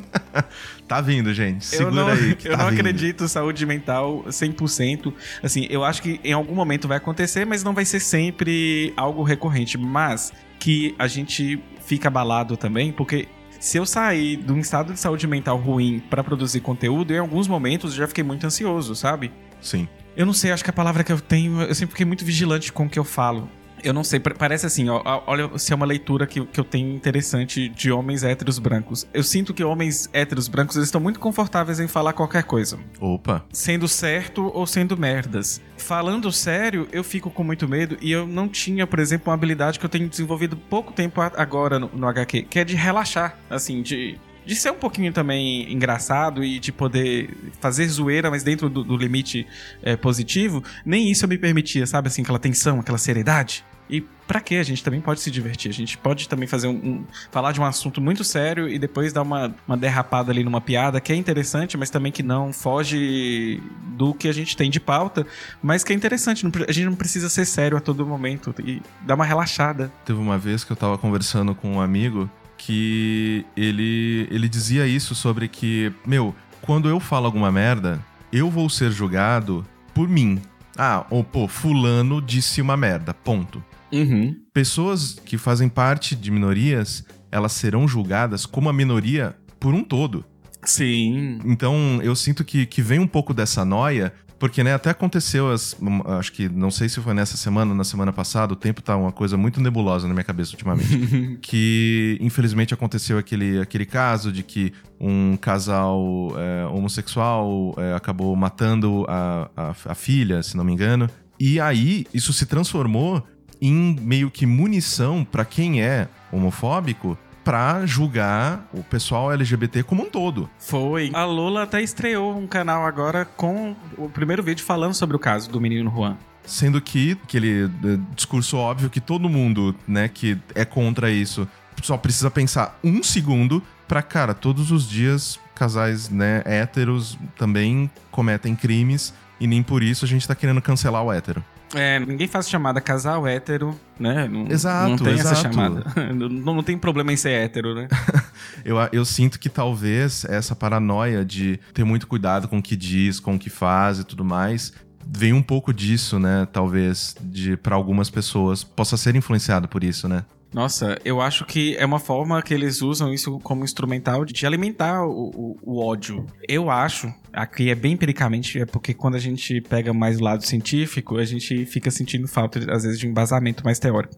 tá vindo, gente. Segura eu não, aí. eu tá não vindo. acredito saúde mental 100%. Assim, eu acho que em algum momento vai acontecer, mas não vai ser sempre algo recorrente. Mas que a gente fica abalado também, porque se eu sair de um estado de saúde mental ruim para produzir conteúdo, em alguns momentos eu já fiquei muito ansioso, sabe? Sim. Eu não sei, acho que a palavra que eu tenho, eu sempre fiquei muito vigilante com o que eu falo. Eu não sei, parece assim, ó, olha se é uma leitura que, que eu tenho interessante de homens héteros brancos. Eu sinto que homens héteros brancos eles estão muito confortáveis em falar qualquer coisa. Opa. Sendo certo ou sendo merdas. Falando sério, eu fico com muito medo e eu não tinha, por exemplo, uma habilidade que eu tenho desenvolvido pouco tempo agora no, no HQ, que é de relaxar, assim, de de ser um pouquinho também engraçado e de poder fazer zoeira, mas dentro do, do limite é, positivo, nem isso eu me permitia, sabe? Assim, aquela tensão, aquela seriedade. E para que a gente também pode se divertir? A gente pode também fazer um, um, falar de um assunto muito sério e depois dar uma, uma derrapada ali numa piada que é interessante, mas também que não foge do que a gente tem de pauta, mas que é interessante. a gente não precisa ser sério a todo momento e dar uma relaxada. Teve uma vez que eu tava conversando com um amigo que ele, ele dizia isso sobre que, meu, quando eu falo alguma merda, eu vou ser julgado por mim. Ah, ou pô, fulano disse uma merda, ponto. Uhum. Pessoas que fazem parte de minorias, elas serão julgadas como a minoria por um todo. Sim. Então, eu sinto que, que vem um pouco dessa noia porque, né, até aconteceu, as, hum, acho que, não sei se foi nessa semana ou na semana passada, o tempo tá uma coisa muito nebulosa na minha cabeça ultimamente. que, infelizmente, aconteceu aquele, aquele caso de que um casal é, homossexual é, acabou matando a, a, a filha, se não me engano. E aí, isso se transformou em meio que munição para quem é homofóbico pra julgar o pessoal LGBT como um todo. Foi. A Lola até estreou um canal agora com o primeiro vídeo falando sobre o caso do menino Juan. Sendo que aquele eh, discurso óbvio que todo mundo, né, que é contra isso, só precisa pensar um segundo pra, cara, todos os dias casais, né, héteros também cometem crimes e nem por isso a gente tá querendo cancelar o hétero. É, ninguém faz chamada casal hétero, né? Não, Exato, Não tem essa exato. chamada. Não, não tem problema em ser hétero, né? Eu, eu sinto que talvez essa paranoia de ter muito cuidado com o que diz, com o que faz e tudo mais, vem um pouco disso, né? Talvez, de para algumas pessoas, possa ser influenciado por isso, né? Nossa, eu acho que é uma forma que eles usam isso como instrumental de alimentar o, o- o ódio. Eu acho, aqui é bem empiricamente, é porque quando a gente pega mais o lado científico, a gente fica sentindo falta, às vezes, de um embasamento mais teórico.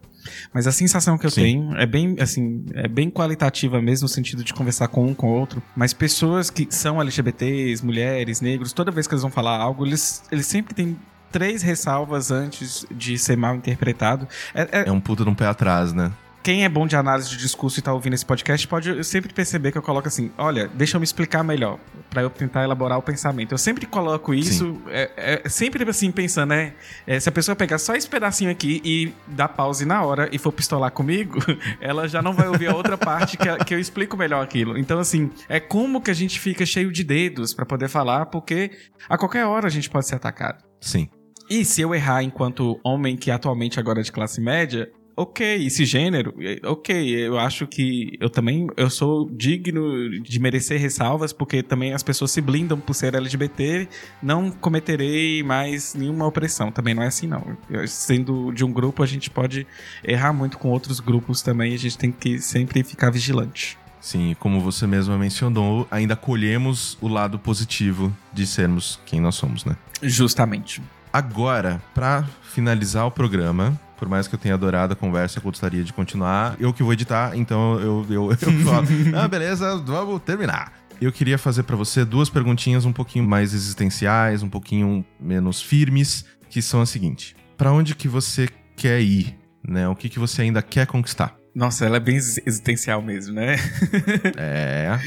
Mas a sensação que eu Sim. tenho é bem, assim, é bem qualitativa mesmo, no sentido de conversar com um com o outro. Mas pessoas que são LGBTs, mulheres, negros, toda vez que eles vão falar algo, eles, eles sempre têm três ressalvas antes de ser mal interpretado. É- é- É um puta de um pé atrás, né? Quem é bom de análise de discurso e tá ouvindo esse podcast pode sempre perceber que eu coloco assim: olha, deixa eu me explicar melhor, pra eu tentar elaborar o pensamento. Eu sempre coloco isso, é, é sempre assim, pensando, né? é, se a pessoa pegar só esse pedacinho aqui e dar pause na hora e for pistolar comigo, ela já não vai ouvir a outra parte que, que eu explico melhor aquilo. Então, assim, é como que a gente fica cheio de dedos pra poder falar, porque a qualquer hora a gente pode ser atacado. Sim. E se eu errar enquanto homem que atualmente agora é de classe média, ok, esse gênero, ok, eu acho que eu também eu sou digno de merecer ressalvas, porque também as pessoas se blindam por ser LGBT, não cometerei mais nenhuma opressão. Também não é assim, não. Sendo de um grupo, a gente pode errar muito com outros grupos também, a gente tem que sempre ficar vigilante. Sim, e como você mesma mencionou, ainda colhemos o lado positivo de sermos quem nós somos, né? Justamente. Agora, pra finalizar o programa, por mais que eu tenha adorado a conversa, eu gostaria de continuar. Eu que vou editar, então eu, eu, eu falo, ah, beleza, vamos terminar. Eu queria fazer pra você duas perguntinhas um pouquinho mais existenciais, um pouquinho menos firmes, que são a seguinte: Pra onde que você quer ir, né? O que que você ainda quer conquistar? Nossa, ela é bem ex- existencial mesmo, né? É,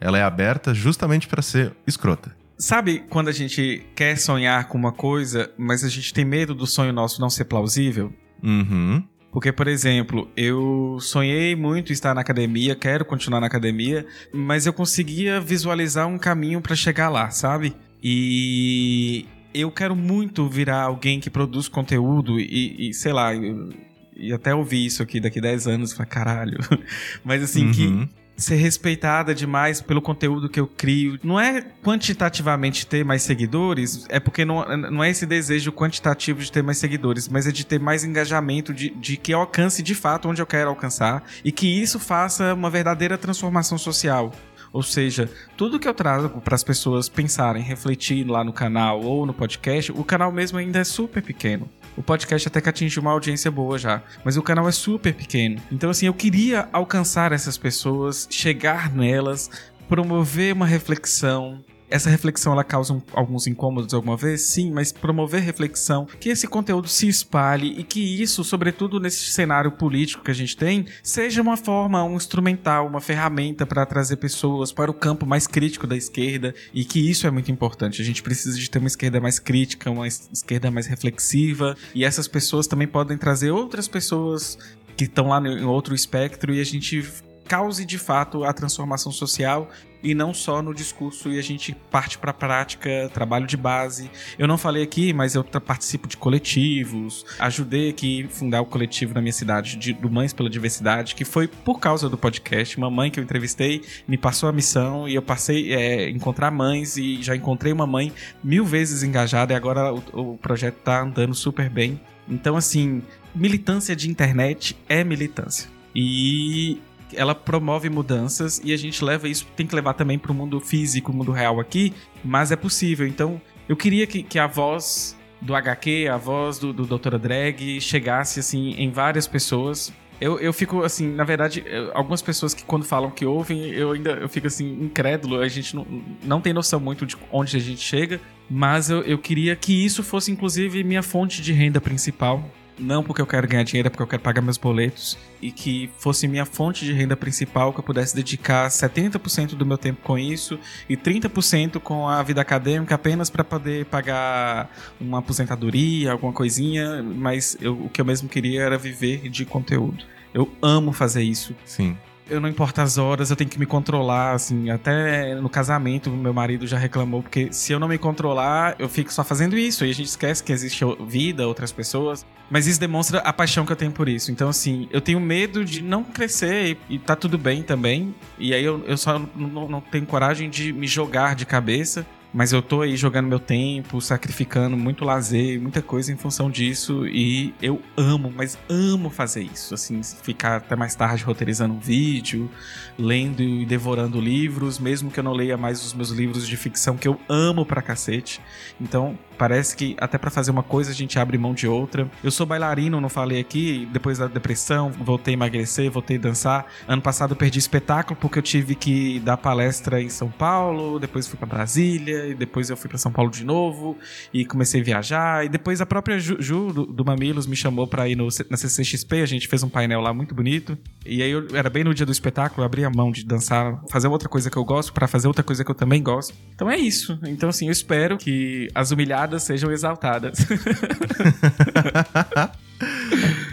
ela é aberta justamente pra ser escrota. Sabe quando a gente quer sonhar com uma coisa, mas a gente tem medo do sonho nosso não ser plausível? Uhum. Porque, por exemplo, eu sonhei muito estar na academia, quero continuar na academia, mas eu conseguia visualizar um caminho pra chegar lá, sabe? E eu quero muito virar alguém que produz conteúdo e, e, sei lá, e até ouvir isso aqui daqui 10 anos e falar, caralho. Mas assim, que Uhum. Ser respeitada demais pelo conteúdo que eu crio. Não é quantitativamente ter mais seguidores, é porque não, não é esse desejo quantitativo de ter mais seguidores, mas é de ter mais engajamento, de, de que eu alcance de fato onde eu quero alcançar e que isso faça uma verdadeira transformação social. Ou seja, tudo que eu trago para as pessoas pensarem, refletir lá no canal ou no podcast, o canal mesmo ainda é super pequeno. O podcast até que atinge uma audiência boa já, mas o canal é super pequeno. Então assim, eu queria alcançar essas pessoas, chegar nelas, promover uma reflexão. Essa reflexão ela causa um- alguns incômodos alguma vez? Sim, mas promover reflexão, que esse conteúdo se espalhe e que isso, sobretudo nesse cenário político que a gente tem, seja uma forma, um instrumental, uma ferramenta para trazer pessoas para o campo mais crítico da esquerda e que isso é muito importante. A gente precisa de ter uma esquerda mais crítica, uma es- esquerda mais reflexiva e essas pessoas também podem trazer outras pessoas que estão lá em outro espectro e a gente cause de fato a transformação social e não só no discurso e a gente parte para a prática, trabalho de base. Eu não falei aqui, mas eu participo de coletivos, ajudei aqui a fundar o coletivo na minha cidade de, do Mães pela Diversidade, que foi por causa do podcast. Uma mãe que eu entrevistei me passou a missão e eu passei a encontrar mães e já encontrei uma mãe mil vezes engajada e agora o, o projeto tá andando super bem. Então, assim, militância de internet é militância. E ela promove mudanças e a gente leva isso, tem que levar também para o mundo físico, mundo real aqui, mas é possível. Então, eu queria que, que a voz do HQ, a voz do, do Doutora Drag chegasse assim em várias pessoas. Eu, eu fico assim, na verdade, eu- algumas pessoas que quando falam que ouvem, eu ainda eu fico assim, incrédulo. A gente não, não tem noção muito de onde a gente chega, mas eu, eu queria que isso fosse, inclusive, minha fonte de renda principal. Não porque eu quero ganhar dinheiro, é porque eu quero pagar meus boletos, e que fosse minha fonte de renda principal, que eu pudesse dedicar 70% do meu tempo com isso e 30% com a vida acadêmica apenas para poder pagar uma aposentadoria, alguma coisinha, mas eu, o que eu mesmo queria era viver de conteúdo. Eu amo fazer isso. Sim eu não importo as horas, eu tenho que me controlar, assim, até no casamento meu marido já reclamou, porque se eu não me controlar, eu fico só fazendo isso, e a gente esquece que existe vida, outras pessoas, mas isso demonstra a paixão que eu tenho por isso. Então, assim, eu tenho medo de não crescer e, e tá tudo bem também, e aí eu, eu só não, não tenho coragem de me jogar de cabeça, mas eu tô aí jogando meu tempo, sacrificando muito lazer, muita coisa em função disso. E eu amo, mas amo fazer isso. Assim, ficar até mais tarde roteirizando um vídeo, lendo e devorando livros, mesmo que eu não leia mais os meus livros de ficção que eu amo pra cacete. Então, Parece que até para fazer uma coisa a gente abre mão de outra. Eu sou bailarino, não falei aqui, depois da depressão, voltei a emagrecer, voltei a dançar. Ano passado eu perdi espetáculo porque eu tive que dar palestra em São Paulo, depois fui para Brasília, e depois eu fui para São Paulo de novo e comecei a viajar. E depois a própria Ju, Ju do, do, Mamilos me chamou para ir no, na CCXP, a gente fez um painel lá muito bonito. E aí eu era bem no dia do espetáculo, eu abri a mão de dançar, fazer outra coisa que eu gosto para fazer outra coisa que eu também gosto. Então é isso. Então assim, eu espero que as humilhadas sejam exaltadas.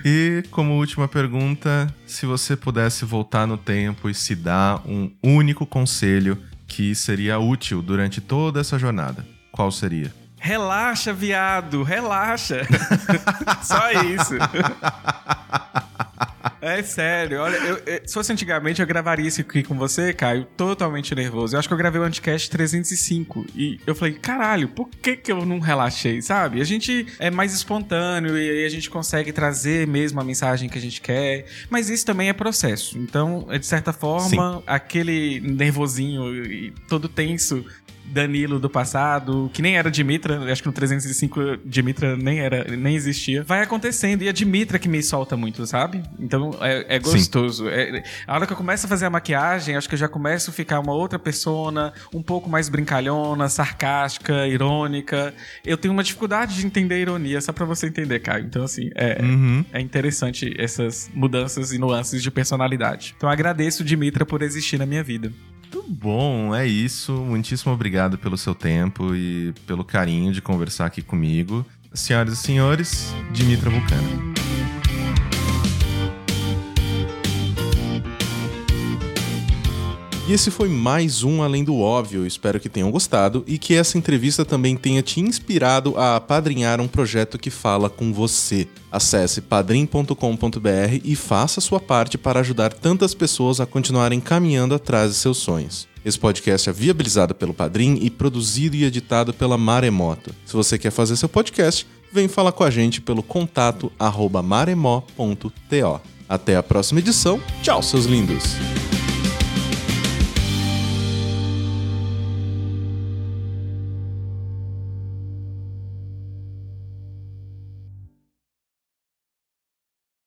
e como última pergunta, se você pudesse voltar no tempo e se dar um único conselho que seria útil durante toda essa jornada, qual seria? Relaxa, viado, relaxa. Só isso. É sério, olha, eu, eu, se fosse antigamente eu gravaria isso aqui com você, Caio, totalmente nervoso. Eu acho que eu gravei o Anticast 305 e eu falei, caralho, por que que eu não relaxei, sabe? A gente é mais espontâneo e aí a gente consegue trazer mesmo a mensagem que a gente quer, mas isso também é processo. Então, é de certa forma, Sim. aquele nervosinho e todo tenso Danilo do passado, que nem era Dimitra, acho que no 305 Dimitra nem era, nem existia, vai acontecendo. E a Dimitra que me solta muito, sabe? Então é, é gostoso. É, a hora que eu começo a fazer a maquiagem, acho que eu já começo a ficar uma outra persona, um pouco mais brincalhona, sarcástica, irônica. Eu tenho uma dificuldade de entender a ironia, só pra você entender, Caio. Então, assim, é, uhum. é interessante essas mudanças e nuances de personalidade. Então, agradeço Dimitra por existir na minha vida. Muito bom, é isso. Muitíssimo obrigado pelo seu tempo e pelo carinho de conversar aqui comigo. Senhoras e senhores, Dimitra Vulcana. E esse foi mais um Além do Óbvio. Espero que tenham gostado e que essa entrevista também tenha te inspirado a apadrinhar um projeto que fala com você. Acesse padrim.com.br e faça sua parte para ajudar tantas pessoas a continuarem caminhando atrás de seus sonhos. Esse podcast é viabilizado pelo Padrim e produzido e editado pela Maremoto. Se você quer fazer seu podcast, vem falar com a gente pelo contato maremó.to. Até a próxima edição. Tchau, seus lindos!